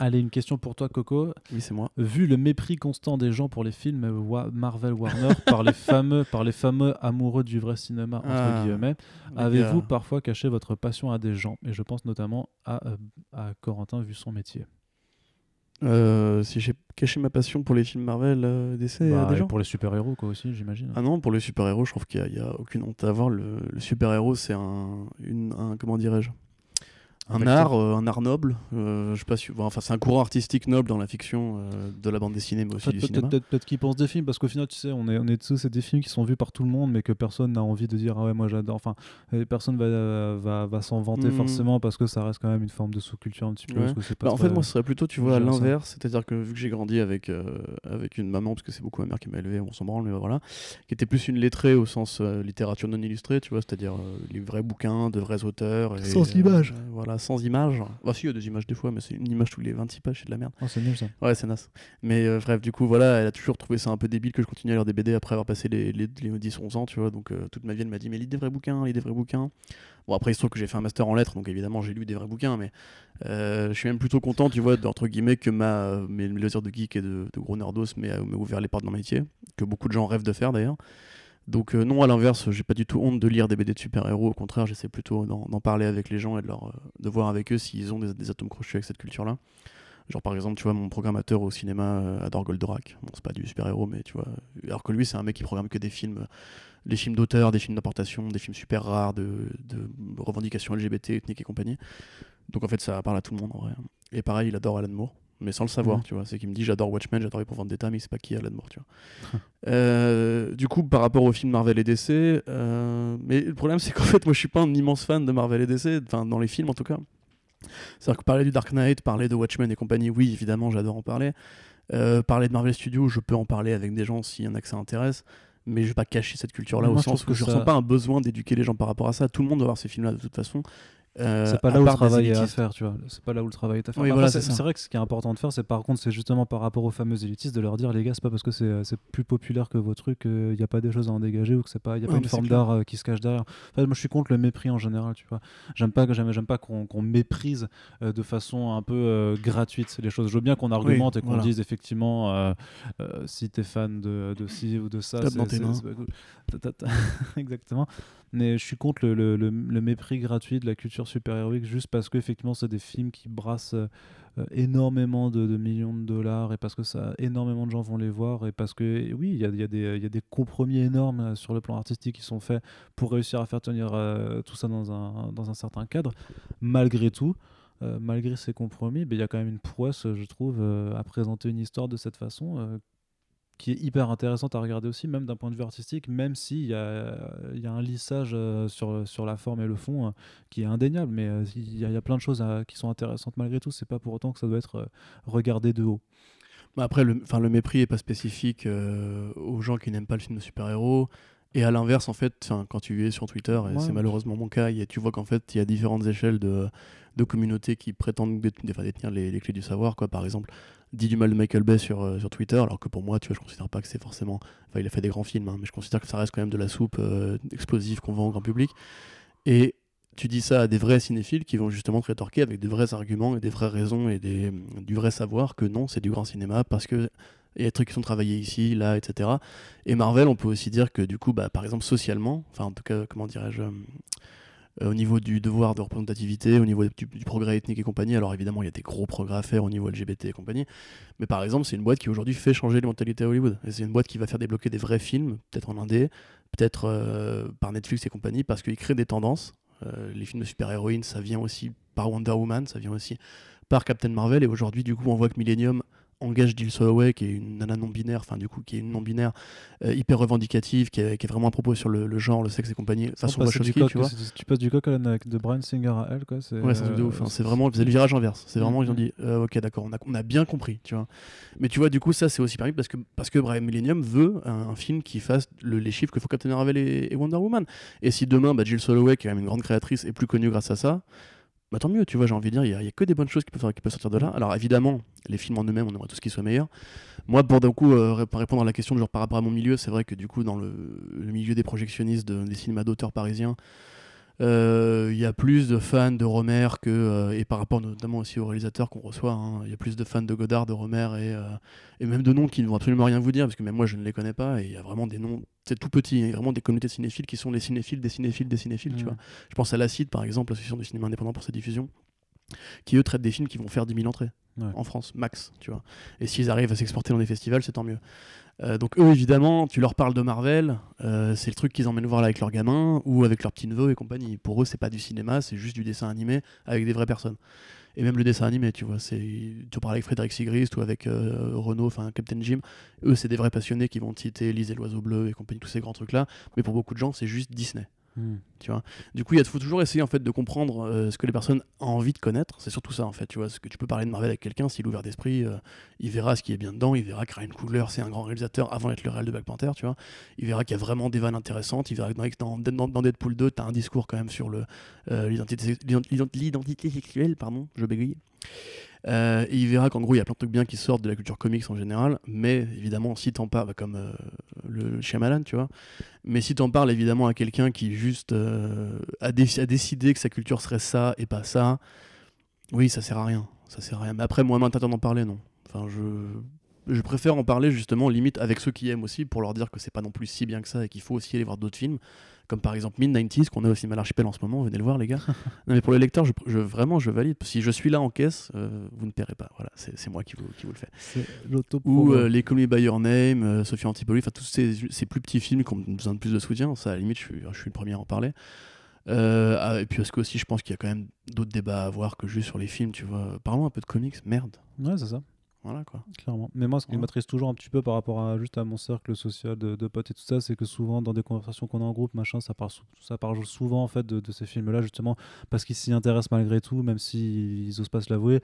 Allez, une question pour toi, Coco. Oui, c'est moi. Vu le mépris constant des gens pour les films Marvel Warner par les fameux par les fameux amoureux du vrai cinéma entre ah, guillemets, avez-vous parfois caché votre passion à des gens? Et je pense notamment à, euh, à Corentin vu son métier. Euh, si j'ai caché ma passion pour les films Marvel euh, d'essai bah, des gens. pour les super-héros quoi aussi j'imagine. Ah non pour les super-héros je trouve qu'il n'y a, aucune honte à avoir. Le, le super-héros c'est un, une, un comment dirais-je? Un art, euh, un art noble. Euh, je sais pas si, enfin, c'est un courant artistique noble dans la fiction euh, de la bande dessinée, mais aussi du cinéma. Peut-être peut qu'ils pensent des films, parce qu'au final, tu sais, on est, on est tous, c'est des films qui sont vus par tout le monde, mais que personne n'a envie de dire ah ouais, moi j'adore. Enfin, personne va, va, va s'en vanter hmm. forcément parce que ça reste quand même une forme de sous-culture un petit peu. Bah, en fait, moi, ce serait plutôt, tu vois, à l'inverse, c'est-à-dire que vu que j'ai grandi avec avec une maman, parce que c'est beaucoup ma mère qui m'a élevé, on s'en branle, mais voilà, qui était plus une lettrée au sens littérature non illustrée, tu vois, c'est-à-dire les vrais bouquins de vrais auteurs. sans images. voilà, sans images. Bah si, il y a des images des fois, mais c'est une image tous les 26 pages, c'est de la merde. Oh, c'est nul ça. Ouais, c'est naze. Mais euh, bref, du coup, voilà, elle a toujours trouvé ça un peu débile que je continue à lire des BD après avoir passé les, les, 10-11 ans, tu vois. Donc euh, toute ma vie, elle m'a dit, mais lis des vrais bouquins, lis des vrais bouquins. Bon, après, il se trouve que j'ai fait un master en lettres, donc évidemment, j'ai lu des vrais bouquins, mais euh, je suis même plutôt content, tu vois, entre guillemets, que ma, mes loisirs de geek et de, de gros nerdos m'aient ouvert les portes mon métier, que beaucoup de gens rêvent de faire d'ailleurs. Donc non, à l'inverse, j'ai pas du tout honte de lire des BD de super-héros. Au contraire, j'essaie plutôt d'en parler avec les gens et de, leur, de voir avec eux s'ils ont des, atomes crochus avec cette culture-là. Genre par exemple, tu vois, mon programmateur au cinéma adore Goldorak. Bon, c'est pas du super-héros, mais tu vois. Alors que lui, c'est un mec qui programme que des films, des films d'auteur, des films d'importation, des films super rares, de, de revendications LGBT, ethniques et compagnie. Donc en fait, ça parle à tout le monde en vrai. Et pareil, il adore Alan Moore mais sans le savoir, mmh. tu vois. C'est qu'il me dit j'adore Watchmen, j'adore les pour d'état, mais il sait pas qui Alan Moore, tu vois. euh, du coup, par rapport aux films Marvel et DC, euh, mais le problème c'est qu'en fait, moi je suis pas un immense fan de Marvel et DC, enfin dans les films en tout cas. C'est-à-dire que parler du Dark Knight, parler de Watchmen et compagnie, oui, évidemment, j'adore en parler. Euh, parler de Marvel Studios, je peux en parler avec des gens s'il y en a que ça intéresse mais je vais pas cacher cette culture là au sens que, je ressens pas un besoin d'éduquer les gens par rapport à ça tout le monde doit voir ces films là de toute façon euh, c'est pas là où le travail est à faire, tu vois. C'est pas là où le travail est à faire. c'est vrai que ce qui est important de faire, c'est par contre, c'est justement par rapport aux fameux élitistes de leur dire, les gars, c'est pas parce que c'est euh, plus populaire que vos trucs, il n'y a pas des choses à en dégager ou que c'est pas, il y a pas une forme d'art euh, qui se cache derrière. moi, je suis contre le mépris en général, tu vois. J'aime pas, j'aime pas qu'on méprise de façon un peu gratuite les choses. Je veux bien qu'on argumente et qu'on dise effectivement, si t'es fan de, de ci ou de ça, c'est exactement mais je suis contre le, le, mépris gratuit de la culture super-héroïque juste parce qu'effectivement c'est des films qui brassent euh, énormément de, millions de dollars et parce que ça énormément de gens vont les voir et parce que oui il y a, y, a des compromis énormes euh, sur le plan artistique qui sont faits pour réussir à faire tenir euh, tout ça dans un, dans un certain cadre. Malgré tout malgré ces compromis, ben, il y a quand même une prouesse, je trouve, à présenter une histoire de cette façon qui est hyper intéressante à regarder aussi, même d'un point de vue artistique, même s'il y a, y a un lissage euh, sur, sur la forme et le fond euh, qui est indéniable, mais euh, il y, a plein de choses qui sont intéressantes malgré tout, c'est pas pour autant que ça doit être regardé de haut. Bah, après, le, le mépris est pas spécifique aux gens qui n'aiment pas le film de super-héros. Et à l'inverse, en fait, quand tu es sur Twitter, et c'est malheureusement mon cas, y a, tu vois qu'en fait, il y a différentes échelles de, de communautés qui prétendent détenir les, clés du savoir. Quoi. Par exemple, dit du mal de Michael Bay sur, euh, sur Twitter, alors que pour moi, tu vois, je considère pas que c'est forcément. Enfin, il a fait des grands films, hein, mais je considère que ça reste quand même de la soupe euh, explosive qu'on vend au grand public. Et tu dis ça à des vrais cinéphiles qui vont justement te rétorquer avec des vrais arguments et des vraies raisons et des, du vrai savoir que non, c'est du grand cinéma parce que il y a des trucs qui sont travaillés ici, là, etc. Et Marvel, on peut aussi dire que du coup, bah, par exemple, socialement, enfin en tout cas, comment dirais-je, au niveau du devoir de représentativité, au niveau du, progrès ethnique et compagnie. Alors évidemment, il y a des gros progrès à faire au niveau LGBT et compagnie. Mais par exemple, c'est une boîte qui aujourd'hui fait changer les mentalités à Hollywood. C'est une boîte qui va faire débloquer des vrais films, peut-être en indé, peut-être euh, par Netflix et compagnie, parce qu'ils créent des tendances. Euh, les films de super-héroïnes, ça vient aussi par Wonder Woman, ça vient aussi par Captain Marvel. Et aujourd'hui, du coup, on voit que Millennium engage Jill Soloway, qui est une nana non-binaire, enfin du coup qui est une non-binaire euh, hyper revendicative, qui, est vraiment à propos sur le, genre, le sexe et compagnie, façon coq, tu vois. Tu passes du coq à de Brian Singer à elle, quoi. Ouais, c'est de ouf. Hein. C'est vraiment le virage inverse. C'est vraiment, ils ont mm-hmm. dit, euh, ok, d'accord, on a, on a bien compris, tu vois. Mais tu vois, du coup, ça c'est aussi pareil parce que, parce que Brian Millennium veut un, film qui fasse les chiffres que faut Captain Marvel et, Wonder Woman. Et si demain, bah, Jill Soloway, qui est quand même une grande créatrice, est plus connue grâce à ça, bah tant mieux, tu vois, j'ai envie de dire, il n'y a, que des bonnes choses qui peuvent, sortir de là. Alors évidemment, les films en eux-mêmes, on aimerait tout ce qui soit meilleur. Moi, pour d'un coup euh, répondre à la question, genre par rapport à mon milieu, c'est vrai que du coup, dans le, milieu des projectionnistes des cinémas d'auteurs parisiens, il euh, y a plus de fans de Romer que, euh, et par rapport notamment aussi aux réalisateurs qu'on reçoit, il hein, y a plus de fans de Godard, de Romer et, euh, et, même de noms qui ne vont absolument rien vous dire, parce que même moi je ne les connais pas, et il y a vraiment des noms, c'est tout petit, il y a vraiment des communautés de cinéphiles qui sont les cinéphiles des cinéphiles des cinéphiles, tu mmh. vois. Je pense à l'Acide par exemple, l'association du cinéma indépendant pour sa diffusion, qui eux traitent des films qui vont faire 10 000 entrées en France, max, tu vois. Et s'ils arrivent à s'exporter dans des festivals, c'est tant mieux. Euh, donc eux, évidemment, tu leur parles de Marvel, euh, c'est le truc qu'ils emmènent voir là avec leurs gamins ou avec leurs petits neveux et compagnie. Pour eux, c'est pas du cinéma, c'est juste du dessin animé avec des vraies personnes. Et même le dessin animé, tu vois, c'est tu parles avec Frédéric Sigrist ou avec euh, Renault, enfin Captain Jim. Eux, c'est des vrais passionnés qui vont citer Lise et l'oiseau bleu et compagnie, tous ces grands trucs là. Mais pour beaucoup de gens, c'est juste Disney. Hmm. Tu vois du coup, il faut toujours essayer en fait de comprendre euh, ce que les personnes ont envie de connaître. C'est surtout ça en fait. Tu vois, ce que tu peux parler de Marvel avec quelqu'un, s'il est ouvert d'esprit, euh, il verra ce qui est bien dedans. Il verra que Ryan Coogler c'est un grand réalisateur avant d'être le réel de Black Panther. Tu vois, il verra qu'il y a vraiment des vannes intéressantes. Il verra que dans, Deadpool 2, tu as un discours quand même sur le euh, l'identité sexuelle. Pardon, je bégaye. Euh, et il verra qu'en gros, il y a plein de trucs bien qui sortent de la culture comics en général, mais évidemment, si t'en parles, comme euh, le Shyamalan, tu vois, mais si t'en parles évidemment à quelqu'un qui juste euh, a, décidé que sa culture serait ça et pas ça, oui, ça sert à rien. Ça sert à rien. Mais après, moi, maintenant d'en parler, non. Enfin, je je préfère en parler justement limite avec ceux qui aiment aussi pour leur dire que c'est pas non plus si bien que ça et qu'il faut aussi aller voir d'autres films comme par exemple Mid-90s qu'on a au cinéma l'archipel en ce moment venez le voir les gars. Non mais pour les lecteurs je, je- vraiment je valide. Si je suis là en caisse euh, vous ne paierez pas. Voilà c'est moi qui vous, qui vous le fais. Ou euh, les By Your Name euh, Sophie Antipoli enfin tous ces, ces plus petits films qui ont besoin de plus de soutien ça à la limite je suis, je suis le premier à en parler. Euh, ah, et puis parce que aussi je pense qu'il y a quand même d'autres débats à avoir que juste sur les films tu vois. Parlons un peu de comics merde. Ouais, c'est ça. Voilà quoi Clairement. Mais moi, ce qui Ouais. m'attriste toujours un petit peu par rapport à juste à mon cercle social de, de potes et tout ça, c'est que souvent dans des conversations qu'on a en groupe, machin, ça parle, ça parle souvent en fait de, de ces films-là justement parce qu'ils s'y intéressent malgré tout, même s'ils osent pas se l'avouer.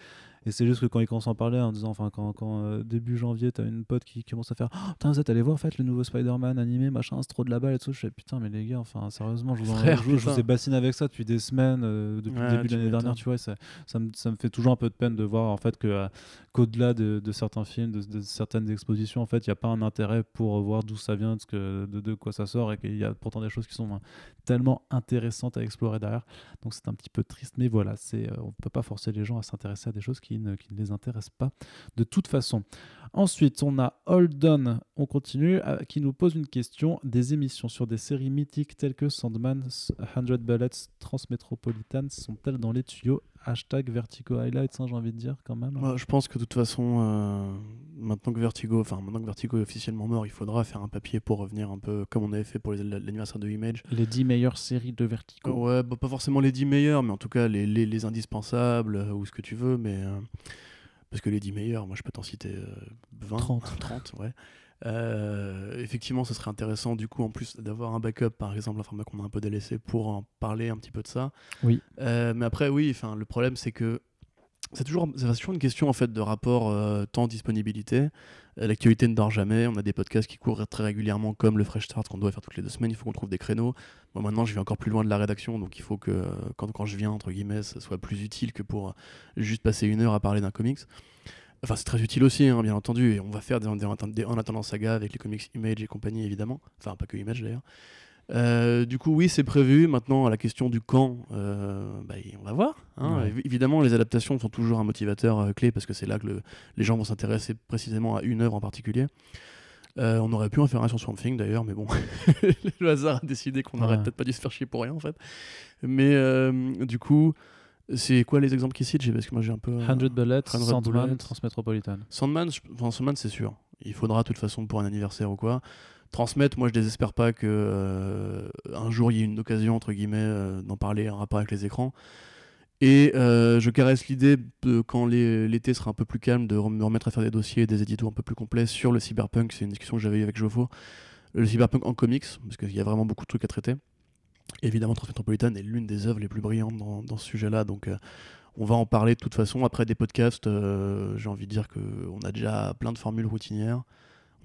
Et c'est juste que quand ils commencent à en parler, en disant, enfin, quand, quand euh, début janvier, t'as une pote qui commence à faire, oh, putain, vous êtes allé voir en fait le nouveau Spider-Man animé, machin, c'est trop de la balle et tout. Je fais, putain, mais les gars, enfin, sérieusement, je vous, en- Frère, je, je vous ai bassiné avec ça depuis des semaines, euh, depuis Ouais, le début de l'année dernière, tu vois. Ça, ça, me, ça me fait toujours un peu de peine de voir en fait que euh, qu'au-delà de, de certains films, de, certaines expositions, en fait, il n'y a pas un intérêt pour voir d'où ça vient, de, quoi ça sort, et qu'il y a pourtant des choses qui sont euh, tellement intéressantes à explorer derrière. Donc c'est un petit peu triste, mais voilà, c'est, euh, on ne peut pas forcer les gens à s'intéresser à des choses qui ne, les intéressent pas de toute façon. Ensuite, on a Holden, on continue, euh, qui nous pose une question. Des émissions sur des séries mythiques telles que Sandman, 100 Bullets, Transmétropolitan sont-elles dans les tuyaux Hashtag Vertigo Highlights, hein, j'ai envie de dire quand même. Moi, je pense que de toute façon, euh, maintenant que Vertigo, enfin maintenant que Vertigo est officiellement mort, il faudra faire un papier pour revenir un peu comme on avait fait pour l'anniversaire de Image. Les 10 meilleures séries de Vertigo. Ouais, bah, pas forcément les 10 meilleurs, mais en tout cas les, les, les indispensables euh, ou ce que tu veux, mais euh, parce que les 10 meilleurs, moi je peux t'en citer euh, 20, 30. 30, ouais. Euh, effectivement, ce serait intéressant du coup en plus d'avoir un backup, par exemple, un format qu'on a un peu délaissé pour en parler un petit peu de ça. Oui. Euh, mais après, oui, enfin, le problème c'est que c'est toujours, c'est toujours une question en fait de rapport euh, temps-disponibilité. L'actualité ne dort jamais. On a des podcasts qui courent très régulièrement, comme le Fresh Start qu'on doit faire toutes les deux semaines. Il faut qu'on trouve des créneaux. Moi maintenant, je vais encore plus loin de la rédaction, donc il faut que quand, quand je viens entre guillemets, ça soit plus utile que pour juste passer une heure à parler d'un comics. Enfin, c'est très utile aussi, hein, bien entendu, et on va faire des, des- des- en attendant saga avec les comics Image et compagnie, évidemment. Enfin, pas que Image d'ailleurs. Euh, du coup, oui, c'est prévu. Maintenant, à la question du quand, euh, bah, on va voir. hein. Ouais. Évidemment, les adaptations sont toujours un motivateur euh, clé parce que c'est là que le- les gens vont s'intéresser précisément à une œuvre en particulier. On aurait pu en faire un sur Swamp Thing d'ailleurs, mais bon, le hasard a décidé qu'on n'aurait Ouais. peut-être pas dû se faire chier pour rien en fait. Mais du coup, c'est quoi les exemples qu'ils citent? Parce que moi j'ai un peu. euh, 100 Bullets, 100 Sandman, Bullets. Transmétropolitan. Sandman, je- enfin, Sandman c'est sûr. Il faudra de toute façon pour un anniversaire ou quoi. Transmettre, moi je désespère pas que euh, un jour il y ait une occasion entre guillemets euh, d'en parler en rapport avec les écrans. Et euh, je caresse l'idée de quand l'été sera un peu plus calme de me remettre à faire des dossiers, des éditos un peu plus complets sur le cyberpunk. C'est une discussion que j'avais eue avec Jofo. Le cyberpunk en comics, parce qu'il y a vraiment beaucoup de trucs à traiter. Évidemment, Transmetropolitan est l'une des œuvres les plus brillantes dans, dans ce sujet-là, donc euh, on va en parler de toute façon. Après des podcasts, euh, j'ai envie de dire qu'on a déjà plein de formules routinières.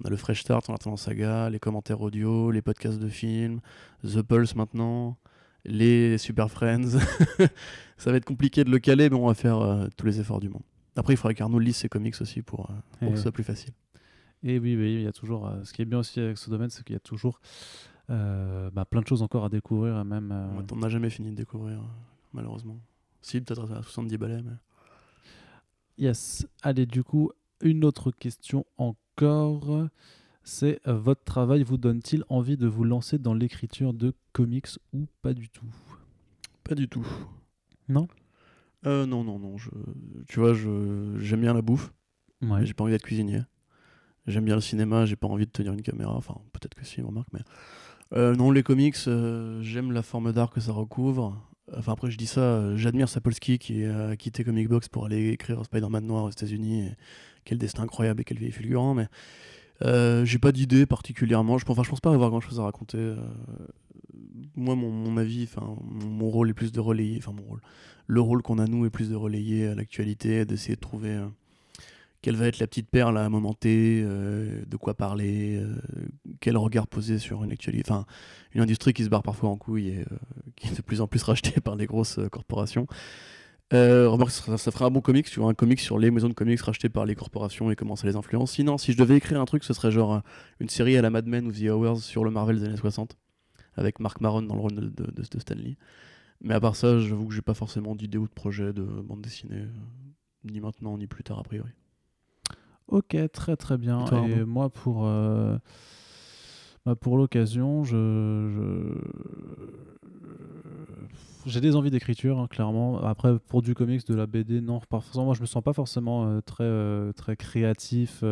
On a le Fresh Start, on attend saga, les commentaires audio, les podcasts de films, The Pulse maintenant, les Super Friends. Ça va être compliqué de le caler, mais on va faire euh, tous les efforts du monde. Après, il faudrait qu'Arnaud lise ses comics aussi pour, pour Et- que ce soit plus facile. Et oui, oui, il y a toujours. euh, ce qui est bien aussi avec ce domaine, c'est qu'il y a toujours bah, plein de choses encore à découvrir, et même. euh, On n'a jamais fini de découvrir, euh, malheureusement. Si, peut-être à 70 balais, mais. Yes. Allez, du coup, une autre question encore. C'est euh, votre travail vous donne-t-il envie de vous lancer dans l'écriture de comics ou pas du tout? Pas du tout. Non? Euh, non, non, non. Je, tu vois, j'aime bien la bouffe, Ouais. mais j'ai pas envie d'être cuisinier. J'aime bien le cinéma, j'ai pas envie de tenir une caméra. Enfin, peut-être que si, remarque, mais. Euh, non, les comics, euh, j'aime la forme d'art que ça recouvre. Enfin, après, je dis ça, euh, j'admire Sapolsky qui a quitté Comic Box pour aller écrire Spider-Man Noir aux États-Unis. Quel destin incroyable et quel vieil fulgurant, mais. euh, j'ai pas d'idée particulièrement. Je enfin, je pense pas avoir grand chose à raconter. moi, mon, avis, enfin, mon, rôle est plus de relayer. Enfin, mon rôle. Le rôle qu'on a, nous, est plus de relayer l'actualité, d'essayer de trouver quelle va être la petite perle à un moment T, euh, de quoi parler, euh, quel regard poser sur une actualité. Enfin, une industrie qui se barre parfois en couille et euh, qui est de plus en plus rachetée par des grosses euh, corporations. Remarque, ça, ça ferait un bon comics, tu vois, un comics sur les maisons de comics rachetées par les corporations et comment ça les influence. Sinon, si je devais écrire un truc, ce serait genre une série à la Mad Men ou The Hours sur le Marvel des années 60, avec Mark Maron dans le rôle de, de, Stanley. Mais à part ça, j'avoue que j'ai pas forcément d'idée ou de projet de bande dessinée, ni maintenant ni plus tard a priori. Ok, très très bien. Et toi, Et Arnaud moi, pour, euh, bah, pour l'occasion, je, j'ai des envies d'écriture, hein, clairement. Après, pour du comics, de la BD, non. Forcément, moi, je me sens pas forcément euh, très, euh, très créatif,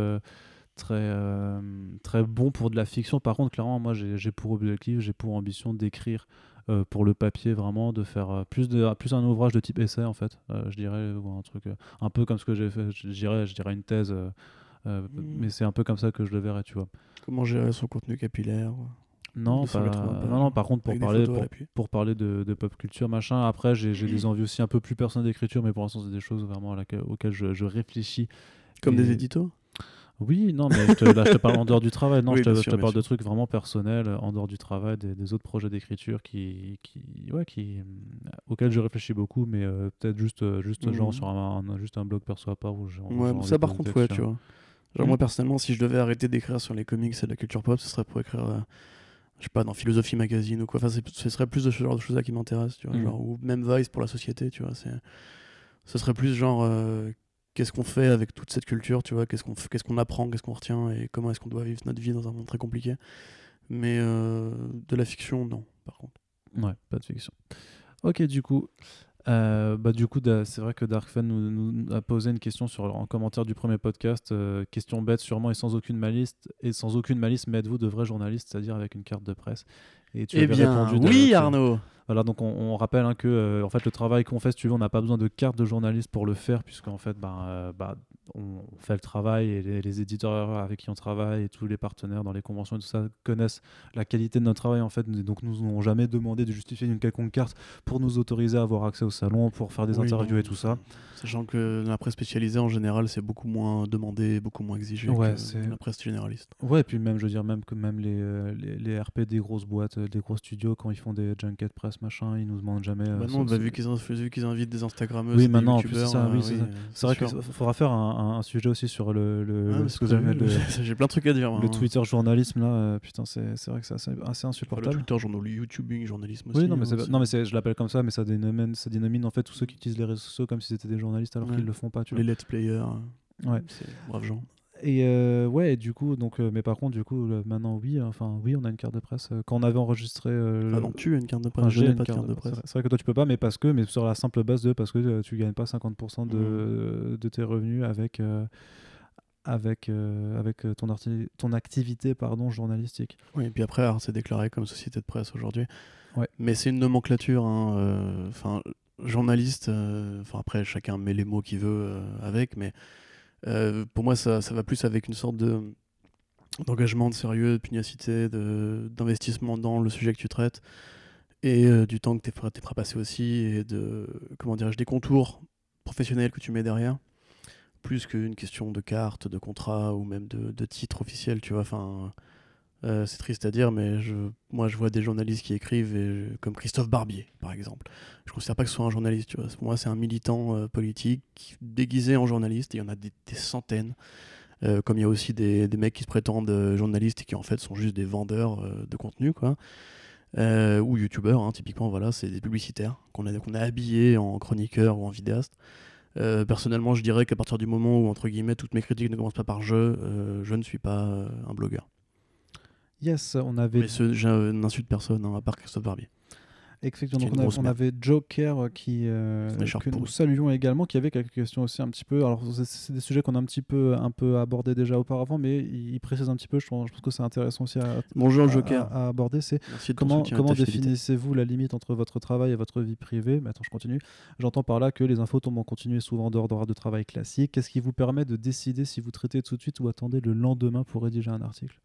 très, euh, très bon pour de la fiction. Par contre, clairement, moi, j'ai pour objectif, j'ai pour ambition d'écrire euh, pour le papier, vraiment, de faire euh, plus, de, plus un ouvrage de type essai, en fait. Euh, je dirais, ou un truc un peu comme ce que j'ai fait. Je dirais, je dirais une thèse. euh, euh, Mm. Mais c'est un peu comme ça que je le verrai, tu vois. Comment gérer son contenu capillaire? Non, pas- non, non, par contre, pour parler, pour, parler de, de pop culture, machin, après, j'ai j'ai des envies aussi un peu plus personnelles d'écriture, mais pour l'instant, c'est des choses vraiment à laquelle- auxquelles je, je réfléchis. Comme Et- des éditos? Oui, non, mais je te, là, je te parle en dehors du travail. Non, Oui, je te, je parle de trucs vraiment personnels, euh, en dehors du travail, des, des autres projets d'écriture qui, qui, ouais, qui, euh, auxquels je réfléchis beaucoup, mais euh, peut-être juste, juste genre Mhm. sur un, un- juste un blog perso à part où j'ai Ouais, envie ça par contre, ouais, tu vois. Genre, moi personnellement, si je devais arrêter d'écrire sur les comics et la culture pop, ce serait pour écrire, euh, je sais pas, dans Philosophie Magazine ou quoi. Enfin, ce serait plus de ce genre de choses-là qui m'intéressent, tu vois. Mm. Genre, ou même Vice pour la société, tu vois. Ce serait plus genre, euh, qu'est-ce qu'on fait avec toute cette culture, tu vois. Qu'est-ce qu'on, qu'est-ce qu'on apprend, qu'est-ce qu'on retient et comment est-ce qu'on doit vivre notre vie dans un monde très compliqué. Mais euh, de la fiction, non, par contre. Ouais, pas de fiction. Ok, du coup, euh, bah, du coup c'est vrai que Darkfan nous, nous a posé une question sur, en commentaire du premier podcast. euh, question bête, sûrement et sans aucune malice. Et sans aucune malice, mais êtes-vous de vrais journalistes, c'est-à-dire avec une carte de presse? Et tu Eh avais bien, répondu oui, Arnaud Voilà, donc on, on rappelle hein, que euh, en fait, le travail qu'on fait, si tu veux, on n'a pas besoin de carte de journaliste pour le faire, puisqu'en fait, ben, bah, on fait le travail et les, les éditeurs avec qui on travaille et tous les partenaires dans les conventions et tout ça connaissent la qualité de notre travail en fait. Donc nous n'ont jamais demandé de justifier une quelconque carte pour nous autoriser à avoir accès au salon, pour faire des Oui, interviews non, et tout ça. Sachant que la presse spécialisée en général, c'est beaucoup moins demandé, beaucoup moins exigé Ouais, que la presse généraliste. Ouais, et puis même, je veux dire, même que même les, les, les RP des grosses boîtes, des gros studios, quand ils font des junkets presse, machin, ils nous demandent jamais. euh, Bah non, bah, vu qu'ils invitent des Instagrammeuses, Oui, maintenant, en plus, youtubeurs, c'est ça, euh, oui, c'est vrai qu'il faudra faire un, un- un sujet aussi sur le, le, Ah, le- le, J'ai plein de trucs à dire. le hein. Twitter journalisme là. euh, putain, c'est vrai que c'est assez, assez Enfin, le insupportable. Twitter, journal, YouTubing, journalisme aussi. Oui, non, mais, hein, non, mais je l'appelle comme ça, mais ça dénomine, ça dénomine en fait tous ceux qui utilisent les réseaux sociaux comme si c'était des journalistes alors Ouais. qu'ils le font pas. Tu les vois. let's players. Ouais. C'est braves gens. Et euh, ouais, du coup, donc, euh, mais par contre, du coup, le- maintenant, oui, enfin, oui, on a une carte de presse. Euh, Quand on avait enregistré. euh, Ah non, tu as une carte de presse. Enfin, je j'ai n'ai une pas de carte de presse. C'est vrai que toi tu peux pas, mais parce que, mais sur la simple base de parce que euh, tu gagnes pas 50% de, de tes revenus avec euh, avec euh, avec euh, ton arti- ton activité pardon journalistique. Oui, et puis après, Ars est déclaré comme société de presse aujourd'hui. Ouais. Mais c'est une nomenclature. hein, euh, Enfin, journaliste. euh, Enfin, après, chacun met les mots qu'il veut euh, avec, mais euh, pour moi, ça, ça va plus avec une sorte de d'engagement, de sérieux, de pugnacité, d'investissement dans le sujet que tu traites et euh, du temps que tu es, prêt à passer aussi et de comment dirais-je des contours professionnels que tu mets derrière plus qu'une question de carte, de contrat ou même de, titre officiel, tu vois. Enfin, c'est triste à dire, mais moi, je vois des journalistes qui écrivent, comme Christophe Barbier, par exemple. Je considère pas que ce soit un journaliste. Pour moi, c'est un militant euh, politique déguisé en journaliste, il y en a des, centaines. Euh, comme il y a aussi des, mecs qui se prétendent euh, journalistes et qui en fait sont juste des vendeurs euh, de contenu. Euh, ou youtubeurs, hein, typiquement, voilà, c'est des publicitaires qu'on a, habillés en chroniqueurs ou en vidéastes. Euh, personnellement, je dirais qu'à partir du moment où, entre guillemets, toutes mes critiques ne commencent pas par je, euh, je ne suis pas euh, un blogueur. Yes, on avait Mais ce, je n'insulte personne, hein, à part Christophe Barbier. Est donc on, avait Joker euh, qui, euh, que nous saluons également, qui avait quelques questions aussi un petit peu. Alors c'est- des sujets qu'on a un petit peu, un peu abordés déjà auparavant, mais il, précise un petit peu. Je pense, je pense que c'est intéressant aussi à, Bonjour à- Joker. à aborder. C'est comment, et définissez-vous la limite entre votre travail et votre vie privée? Mais Attends, je continue. J'entends par là que les infos tombent en continu souvent en dehors d'horaires de travail classique. Qu'est-ce qui vous permet de décider si vous traitez tout de suite ou attendez le lendemain pour rédiger un article?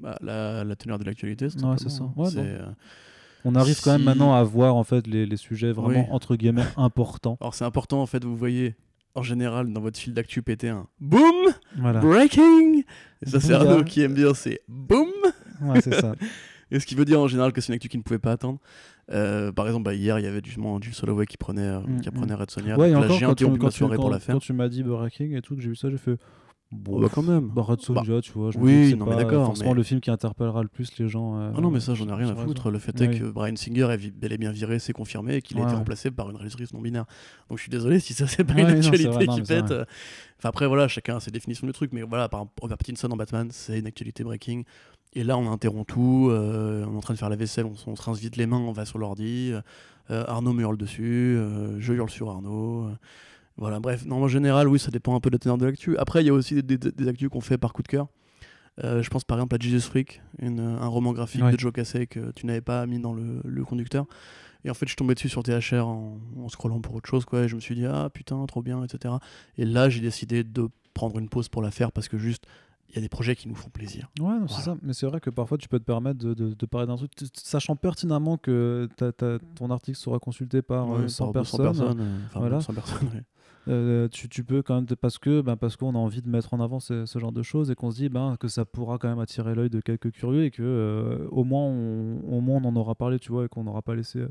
Bah, la, la teneur de l'actualité, c'est Ouais, ça. Ouais, euh, On arrive quand même maintenant à voir en fait les, les sujets vraiment Oui. entre guillemets importants. Alors c'est important, en fait, vous voyez, en général, dans votre fil d'actu péter un BOOM Voilà. Breaking Et ça, c'est. Arnaud qui aime bien, c'est BOOM Ouais, c'est ça. Et ce qui veut dire en général que c'est une actu qui ne pouvait pas attendre. Euh, par exemple, bah, hier, il y avait justement Jules Soloway qui prenait, euh, Mm, qui apprenait Red Sonia. Ouais, et donc là, encore j'ai pour la faire. quand tu m'as dit breaking et tout, que j'ai vu ça, j'ai fait Bon, bah, quand même. Bah, Red Sonja, tu vois. je me oui, c'est non, mais pas d'accord, Forcément, mais- le film qui interpellera le plus les gens. euh, Ah non, mais ça, j'en ai rien à foutre. raison. Le fait est que Brian Singer est bel et bien viré, c'est confirmé, et qu'il a été remplacé par une réalisatrice non binaire. Donc je suis désolé si ça, c'est pas Ouais, une non, actualité vrai, qui pète. Enfin, après, voilà, chacun a ses définitions du truc, mais voilà, par Robert Pattinson en Batman, c'est une actualité breaking. Et là, on interrompt tout, euh, on est en train de faire la vaisselle, on se rince vite les mains, on va sur l'ordi. euh, Arnaud me hurle dessus, euh, je hurle sur Arnaud. Euh. voilà, bref, non, en général, oui, ça dépend un peu de la teneur de l'actu. Après, il y a aussi des, des, des actus qu'on fait par coup de cœur. Euh, je pense par exemple à Jesus Freak, une- un roman graphique Ouais. de Joe Casey que tu n'avais pas mis dans le, le conducteur. Et en fait, je suis tombé dessus sur THR en, en scrollant pour autre chose, quoi. Et je me suis dit, ah putain, trop bien, etc. Et là, j'ai décidé de prendre une pause pour la faire parce que juste, il y a des projets qui nous font plaisir. Ouais, c'est ça. Mais c'est vrai que parfois, tu peux te permettre de, de- de parler d'un truc, t- sachant pertinemment que ta- ton article sera consulté par euh, Ouais, 100 par 200 personnes. euh, enfin, Voilà. 100 personnes, ouais. Euh, tu, tu peux quand même parce que ben, parce qu'on a envie de mettre en avant ce, genre de choses et qu'on se dit ben que ça pourra quand même attirer l'œil de quelques curieux et que euh, au moins on, au moins on en aura parlé tu vois et qu'on n'aura pas laissé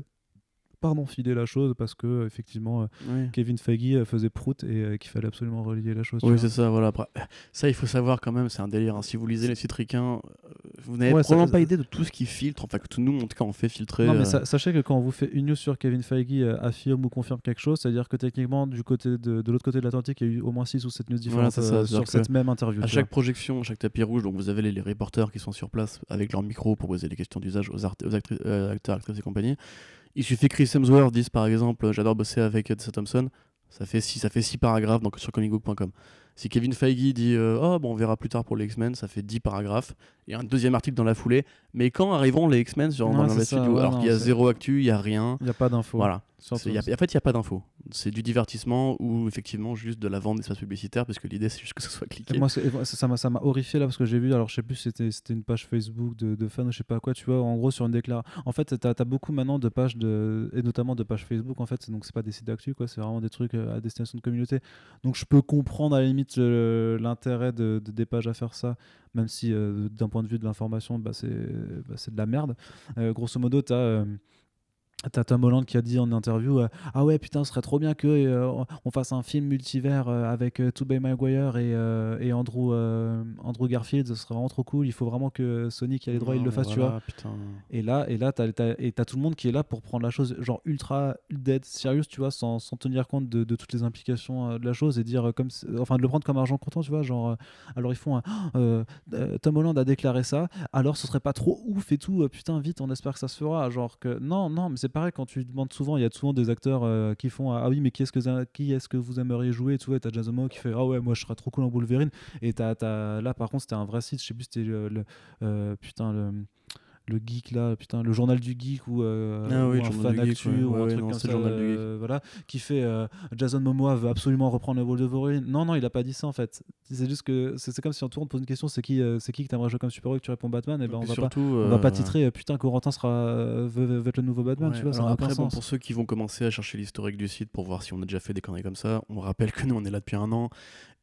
euh, pardon filer la chose parce que effectivement euh. Kevin Feige euh, faisait prout et euh, qu'il fallait absolument relier la chose Oui, c'est ça, voilà. Après, ça, il faut savoir quand même, c'est un délire. hein. Si vous lisez les sites ricains, euh, vous n'avez Ouais, probablement ça- pas idée de tout ce qui filtre. Enfin, que tout nous, en tout cas, on fait filtrer. Non, mais euh, sa- sachez que quand on vous fait une news sur Kevin Feige euh, affirme ou confirme quelque chose, c'est-à-dire que techniquement, du côté de, de l'autre côté de l'Atlantique, il y a eu au moins 6 ou 7 news différentes ça, euh, sur cette même interview. À chaque projection, à chaque tapis rouge, donc vous avez les, les reporters qui sont sur place avec leur micro pour poser des questions d'usage aux, euh, acteurs, actrices et compagnie. Il suffit que Chris Hemsworth dise par exemple J'adore bosser avec Tessa Thompson. Ça fait six, ça fait six paragraphes donc sur comicbook.com. Si Kevin Feige dit euh, Oh, bon, on verra plus tard pour les X-Men, ça fait 10 paragraphes. Et un deuxième article dans la foulée. Mais quand arriveront les X-Men sur, dans studio ouais, Alors qu'il y a zéro actu, il n'y a rien. Il n'y a pas d'infos. Voilà. Y a- en fait, il n'y a pas d'infos. C'est du divertissement ou effectivement juste de la vente d'espace publicitaire parce que l'idée c'est juste que ce soit cliqué. Et moi, ça m'a ça m'a horrifié là parce que j'ai vu, alors je sais plus si c'était c'était une page Facebook de, de fans ou je sais pas quoi, tu vois, en gros sur une déclaration. En fait, tu as, beaucoup maintenant de pages, de, et notamment de pages Facebook en fait, donc c'est pas des sites d'actu, quoi, c'est vraiment des trucs euh, à destination de communauté. Donc je peux comprendre à la limite le- l'intérêt de, de- des pages à faire ça, même si euh, d'un point de vue de l'information, bah, c'est bah, de la merde. Euh, grosso modo, tu as. T'as Tom Holland qui a dit en interview euh, Ah ouais, putain, ce serait trop bien que euh, on fasse un film multivers euh, avec euh, Tobey Maguire et, et Andrew, Andrew Garfield, ce serait vraiment trop cool. Il faut vraiment que Sony qui a les droits, il le fasse, tu vois. putain. Et là, et là t'as, t'as- et t'as tout le monde qui est là pour prendre la chose genre ultra dead sérieux, tu vois, sans, sans tenir compte de, de toutes les implications de la chose et dire comme, enfin de le prendre comme argent comptant, tu vois, genre, alors ils font un, Tom Holland a déclaré ça, alors ce serait pas trop ouf et tout, putain vite, on espère que ça se fera, genre que non, non, mais c'est pareil quand tu demandes souvent, il y a souvent des acteurs euh, qui font ah oui mais qui est-ce que qui est-ce que vous aimeriez jouer tout, et t'as Jason Momoa qui fait ah ouais moi je serais trop cool en Wolverine. Et t'as, t'as- là par contre c'était un vrai site, je sais plus c'était le, le- euh, putain le le geek là, putain, le journal du geek ou, euh, Ah oui, ou le un fan actu ouais. ou Ouais, un ouais, truc non, comme ça, le journal du geek. euh, voilà, qui fait euh, Jason Momoa veut absolument reprendre le rôle de Wolverine. Non, non, il a pas dit ça en fait. C'est juste que c'est comme si on te pose une question, c'est qui, euh, c'est qui que t'aimerais jouer comme super-héros que tu réponds Batman, et ben on va surtout, pas, on va pas euh, titrer putain Corentin sera veut, veut être le nouveau Batman, tu vois, ça alors n'a après, bon, pour ceux qui vont commencer à chercher l'historique du site pour voir si on a déjà fait des conneries comme ça, on rappelle que nous on est là depuis un an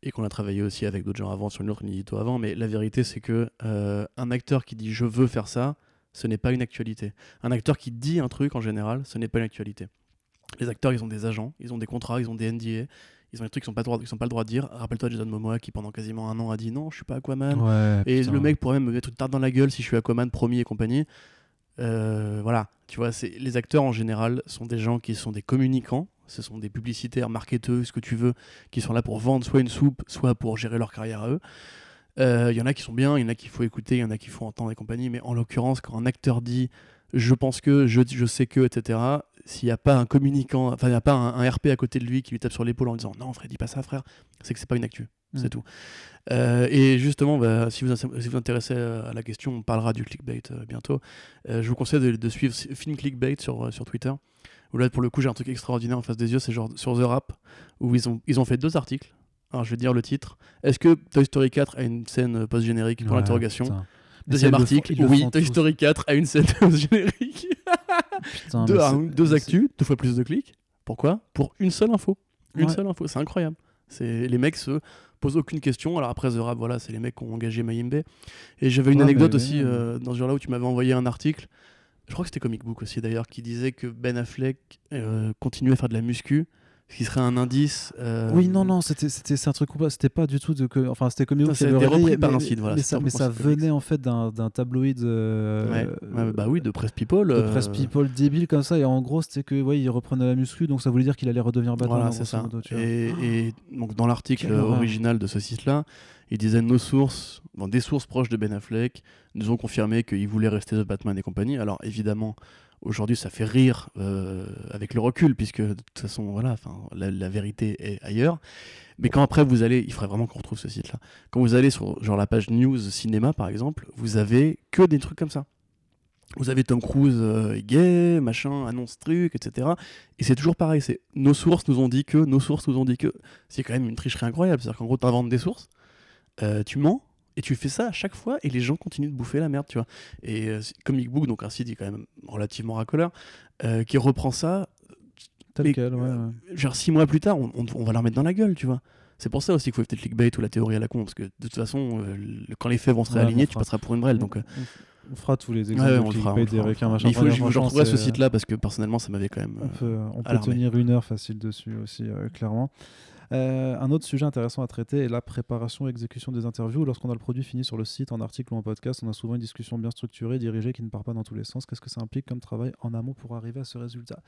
et qu'on a travaillé aussi avec d'autres gens avant sur une autre édito avant, mais la vérité c'est que un acteur qui dit je veux faire ça, ce n'est pas une actualité. Un acteur qui dit un truc en général, ce n'est pas une actualité. Les acteurs, ils ont des agents, ils ont des contrats, ils ont des NDA, ils ont des trucs qu'ils n'ont pas, le droit- ont pas le droit de dire. Rappelle-toi Jason Momoa qui pendant quasiment un an a dit non, je suis pas Aquaman. Ouais, Et putain. le mec pourrait même me mettre une tarte dans la gueule si je suis Aquaman promis et compagnie. Euh, voilà, tu vois, les acteurs en général sont des gens qui sont des communicants, ce sont des publicitaires, marketeurs, ce que tu veux, qui sont là pour vendre soit une soupe, soit pour gérer leur carrière à eux. Euh, Il y en a qui sont bien, il y en a qu'il faut écouter, il y en a qu'il faut entendre et compagnie, mais en l'occurrence, quand un acteur dit je pense que, je, je sais que, etc., s'il n'y a pas un communicant, enfin, il n'y a pas un, un RP à côté de lui qui lui tape sur l'épaule en disant non, Fred, dis pas ça, frère, c'est que c'est pas une actu, c'est Mm. tout. Euh, et justement, bah, si, vous, si vous intéressez à la question, on parlera du clickbait euh, bientôt. Euh, je vous conseille de, de suivre Film Clickbait sur, euh, sur Twitter. Où là, pour le coup, j'ai un truc extraordinaire en face des yeux, c'est genre sur The Rap, où ils ont, ils ont fait deux articles. Alors, je vais dire le titre. Est-ce que Toy Story 4 a une scène euh, post-générique pour l'interrogation Deuxième font- article, oui, Toy. Story 4 a une scène post-générique. Deux, deux actus, deux fois plus de clics. Pourquoi? Pour une seule info. Une Ouais. seule info, c'est incroyable. C'est les mecs se posent aucune question. Alors après The Rap, voilà, c'est les mecs qui ont engagé Mayimbe. Et j'avais une Ouais, anecdote aussi euh, dans ce genre-là où tu m'avais envoyé un article. Je crois que c'était Comic Book aussi d'ailleurs qui disait que Ben Affleck euh, continuait à faire de la muscu, ce qui serait un indice. euh, Oui, non, non, c'était c'était- c'est un truc. C'était pas du tout de. que- Enfin, c'était comme Ça, a été repris par un site, voilà, Mais ça, mais venait en fait d'un tabloïd. euh, ouais, ouais, bah oui, de Press People. de euh, presse people débile comme ça et en gros c'était que ouais il reprenait la muscu donc ça voulait dire qu'il allait redevenir Batman Voilà, c'est ça. modo. Et, et donc dans l'article original de ce site-là, il disait nos sources, bon, des sources proches de Ben Affleck, nous ont confirmé qu'il voulait rester The Batman et compagnie. Alors évidemment, aujourd'hui, ça fait rire euh, avec le recul, puisque de toute façon, voilà, la, la vérité est ailleurs. Mais quand après vous allez, il faudrait vraiment qu'on retrouve ce site-là. Quand vous allez sur genre la page news cinéma par exemple, vous avez que des trucs comme ça. Vous avez Tom Cruise euh, gay, machin, annonce truc, etc. Et c'est toujours pareil, c'est nos sources nous ont dit que, nos sources nous ont dit que. C'est quand même une tricherie incroyable. C'est-à-dire qu'en gros, tu inventes des sources, euh, tu mens, et tu fais ça à chaque fois, et les gens continuent de bouffer la merde, tu vois. Et euh, Comic Book, donc un site qui est quand même relativement racoleur, euh, qui reprend ça, tel mais, quel ouais, euh, ouais. genre six mois plus tard, on, on- on va leur mettre dans la gueule, tu vois. C'est pour ça aussi qu'il faut éviter le clickbait ou la théorie à la con, parce que de toute façon, euh, le- quand les faits vont se réaligner, tu passeras pour une brêle. Donc, euh, on, fera tous les exemples ouais, on le fera, on le fera, machin Il faut, Enfin, je, retrouverai ce site-là parce que personnellement, ça m'avait quand même. on peut, on peut alarmé. tenir une heure facile dessus aussi clairement Euh, un autre sujet intéressant à traiter est la préparation et exécution des interviews. Lorsqu'on a le produit fini sur le site, en article ou en podcast, on a souvent une discussion bien structurée, dirigée, qui ne part pas dans tous les sens. Qu'est-ce que ça implique comme travail en amont pour arriver à ce résultat?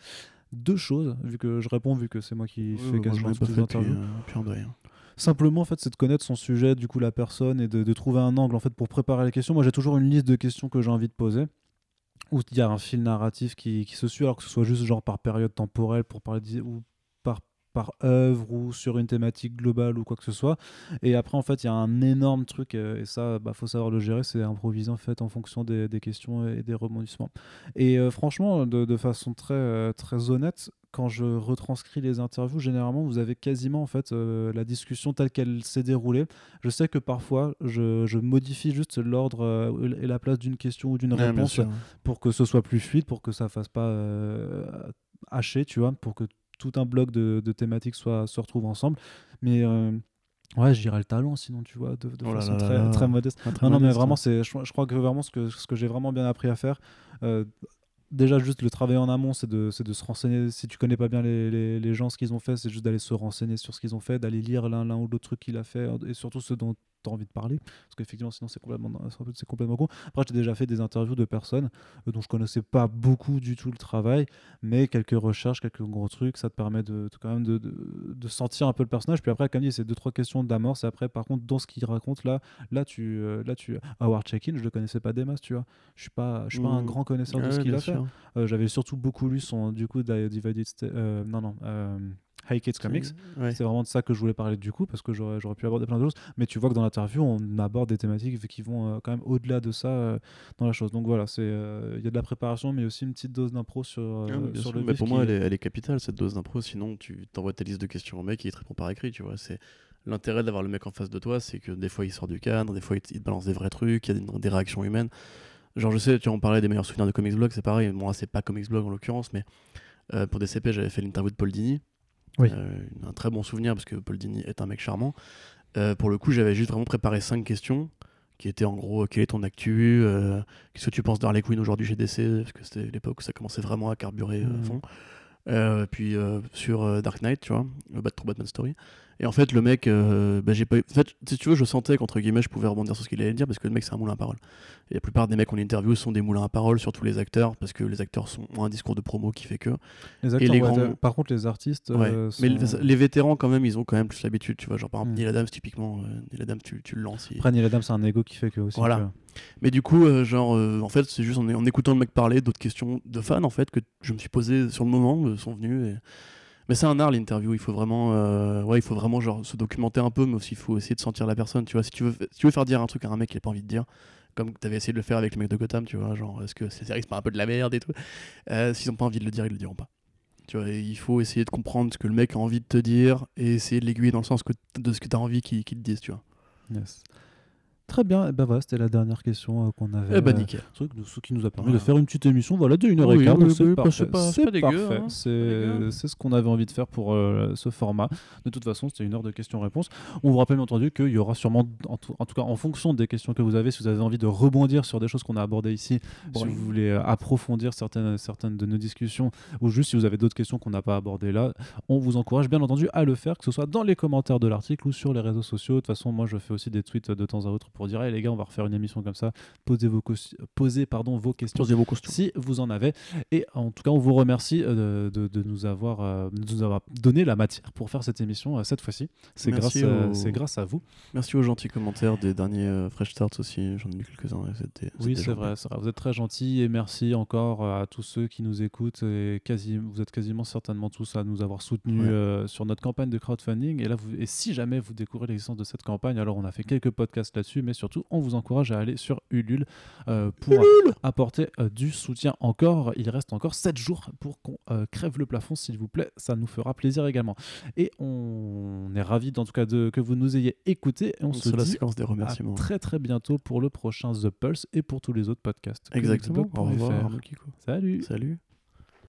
Deux choses, vu que je réponds, vu que c'est moi qui fais quasiment toutes les interviews. euh, André, hein. Simplement, en fait, c'est de connaître son sujet, du coup, la personne, et de, de trouver un angle, en fait, pour préparer les questions. Moi, j'ai toujours une liste de questions que j'ai envie de poser, où il y a un fil narratif qui, qui se suit, alors que ce soit juste genre par période temporelle, pour parler ou par œuvre ou sur une thématique globale ou quoi que ce soit. Et après en fait il y a un énorme truc euh, et ça bah faut savoir le gérer c'est improviser en fait en fonction des, des questions et des rebondissements. Et euh, franchement de, de façon très euh, très honnête quand je retranscris les interviews, généralement, vous avez quasiment en fait euh, la discussion telle qu'elle s'est déroulée. Je sais que parfois, je, je modifie juste l'ordre euh, et la place d'une question ou d'une Ouais, bien réponse pour que ce soit plus fluide, pour que ça fasse pas hacher, tu vois, pour que tout un bloc de, de thématiques soit, se retrouve ensemble. Mais euh, ouais, j'irai le talent, sinon, tu vois, de, de Oh façon là très, là. très modeste. Très Non, non, mais vraiment, hein. c'est, je, je crois que vraiment ce que, ce que j'ai vraiment bien appris à faire, euh, déjà juste le travail en amont, c'est de, de se renseigner. Si tu connais pas bien les, les, les gens, ce qu'ils ont fait, c'est juste d'aller se renseigner sur ce qu'ils ont fait, d'aller lire l'un, l'un ou l'autre truc qu'il a fait, et surtout ceux dont tu as envie de parler. Parce qu'effectivement, sinon, c'est complètement, c'est complètement con. Après, j'ai déjà fait des interviews de personnes euh, dont je connaissais pas beaucoup du tout le travail, mais quelques recherches, quelques gros trucs, ça te permet de, de- quand même de, de, de sentir un peu le personnage. Puis après, comme dit, c'est deux, trois questions d'amorce. Et après, par contre, dans ce qu'il raconte, là, là, tu, euh, là, tu, Howard Check-in, je le connaissais pas des masses, tu vois. Je suis pas, je suis pas un Mhm. grand connaisseur de Ouais, ce qu'il a fait. Euh, J'avais surtout beaucoup lu son, du coup, Di- Divided, euh, non, non, euh, High Kids Comics. Ouais. C'est vraiment de ça que je voulais parler du coup, parce que j'aurais j'aurais pu aborder plein de choses. Mais tu vois que dans l'interview, on aborde des thématiques qui vont euh, quand même au-delà de ça euh, dans la chose. Donc voilà, euh, il y a de la préparation, mais aussi une petite dose d'impro sur, Ah, sur le Mais pour qui- moi, elle est, elle est capitale cette dose d'impro. Sinon, tu t'envoies ta liste de questions au mec et il te répond par écrit. Tu vois, c'est l'intérêt d'avoir le mec en face de toi, c'est que des fois il sort du cadre, des fois il te, il te balance des vrais trucs, il y a des, des réactions humaines. Genre, je sais, tu en parlais des meilleurs souvenirs de Comics Blog, c'est pareil. Moi, c'est pas Comics Blog en l'occurrence, mais euh, pour DCP, j'avais fait l'interview de Paul Dini. Oui. Euh, un très bon souvenir parce que Paul Dini est un mec charmant. Euh, pour le coup, j'avais juste vraiment préparé cinq questions qui étaient en gros quelle est ton actu, euh, qu'est-ce que tu penses d'Harley Quinn aujourd'hui chez DC, parce que c'était l'époque où ça commençait vraiment à carburer à Mhm. fond. Euh, puis euh, sur Dark Knight, tu vois, le Bat Batman Story. Et en fait, le mec, euh, bah, j'ai pas eu... En fait, si tu veux, je sentais qu'entre guillemets, je pouvais rebondir sur ce qu'il allait dire parce que le mec, c'est un moulin à parole. Et la plupart des mecs qu'on interview sont des moulins à parole, surtout les acteurs, parce que les acteurs sont, ont un discours de promo qui fait que. Les acteurs, les ouais, grands- t'as- par contre, les artistes. Ouais. euh, Mais les, les vétérans, quand même, ils ont quand même plus l'habitude, tu vois. Genre, par exemple, Mm. Neil Adams, typiquement, euh, Neil Adams, tu, tu le lances. il- Après, Neil Adams, c'est un ego qui fait que aussi. Voilà. Mais du coup, euh, genre, euh, en fait, c'est juste en, en écoutant le mec parler d'autres questions de fans, en fait, que je me suis posé sur le moment, sont venus. et- Mais c'est un art l'interview. Il faut vraiment, euh, ouais, il faut vraiment genre se documenter un peu, mais aussi il faut essayer de sentir la personne. Tu vois, si tu veux, si tu veux faire dire un truc à un mec qui a pas envie de dire, comme tu avais essayé de le faire avec le mec de Gotham, tu vois, genre, est-ce que c'est c'est pas un peu de la merde et tout. Euh, S'ils ont pas envie de le dire, ils le diront pas. Tu vois, il faut essayer de comprendre ce que le mec a envie de te dire et essayer de l'aiguiller dans le sens de ce que tu as envie qu'il te dise, tu vois. Yes. Très bien, et ben voilà, c'était la dernière question euh, qu'on avait. Eh ben euh, nickel. ce qui nous- ce qui nous a permis de faire une petite émission voilà, de 1h15. Oui, donc oui, c'est oui, parfait. c'est pas- c'est pas dégueu, parfait. hein, C'est c'est pas dégueu. c'est ce qu'on avait envie de faire pour euh, ce format. De toute façon, c'était une heure de questions-réponses. On vous rappelle bien entendu qu'il y aura sûrement, en tout, en tout cas en fonction des questions que vous avez, si vous avez envie de rebondir sur des choses qu'on a abordées ici, si vous voulez euh, approfondir certaines, certaines de nos discussions, ou juste si vous avez d'autres questions qu'on n'a pas abordées là, on vous encourage bien entendu à le faire, que ce soit dans les commentaires de l'article ou sur les réseaux sociaux. De toute façon, moi je fais aussi des tweets de temps à autre pour dire, hey, les gars, on va refaire une émission comme ça, posez vos, posez, pardon, vos questions Posez vos costumes. si vous en avez. Et en tout cas, on vous remercie euh, de, de nous avoir, euh, de nous avoir donné la matière pour faire cette émission euh, cette fois-ci. C'est grâce, c'est grâce à vous. Merci aux gentils commentaires des derniers Fresh Starts aussi. J'en ai lu quelques-uns. Oui, c'est vrai, c'est vrai. Vous êtes très gentils et merci encore à tous ceux qui nous écoutent. Et quasi, vous êtes quasiment certainement tous à nous avoir soutenus Ouais. sur notre campagne de crowdfunding. Et là, vous, et si jamais vous découvrez l'existence de cette campagne, alors on a fait quelques podcasts là-dessus, mais surtout, on vous encourage à aller sur Ulule euh, pour apporter euh, du soutien encore. Il reste encore 7 jours pour qu'on euh, crève le plafond, s'il vous plaît. Ça nous fera plaisir également. Et on est ravis, en tout cas, de, que vous nous ayez écoutés. Et on se C'est la dit séquence des à remerciements. très très bientôt pour le prochain The Pulse et pour tous les autres podcasts. Exactement. Au revoir. Kiko. Salut Salut.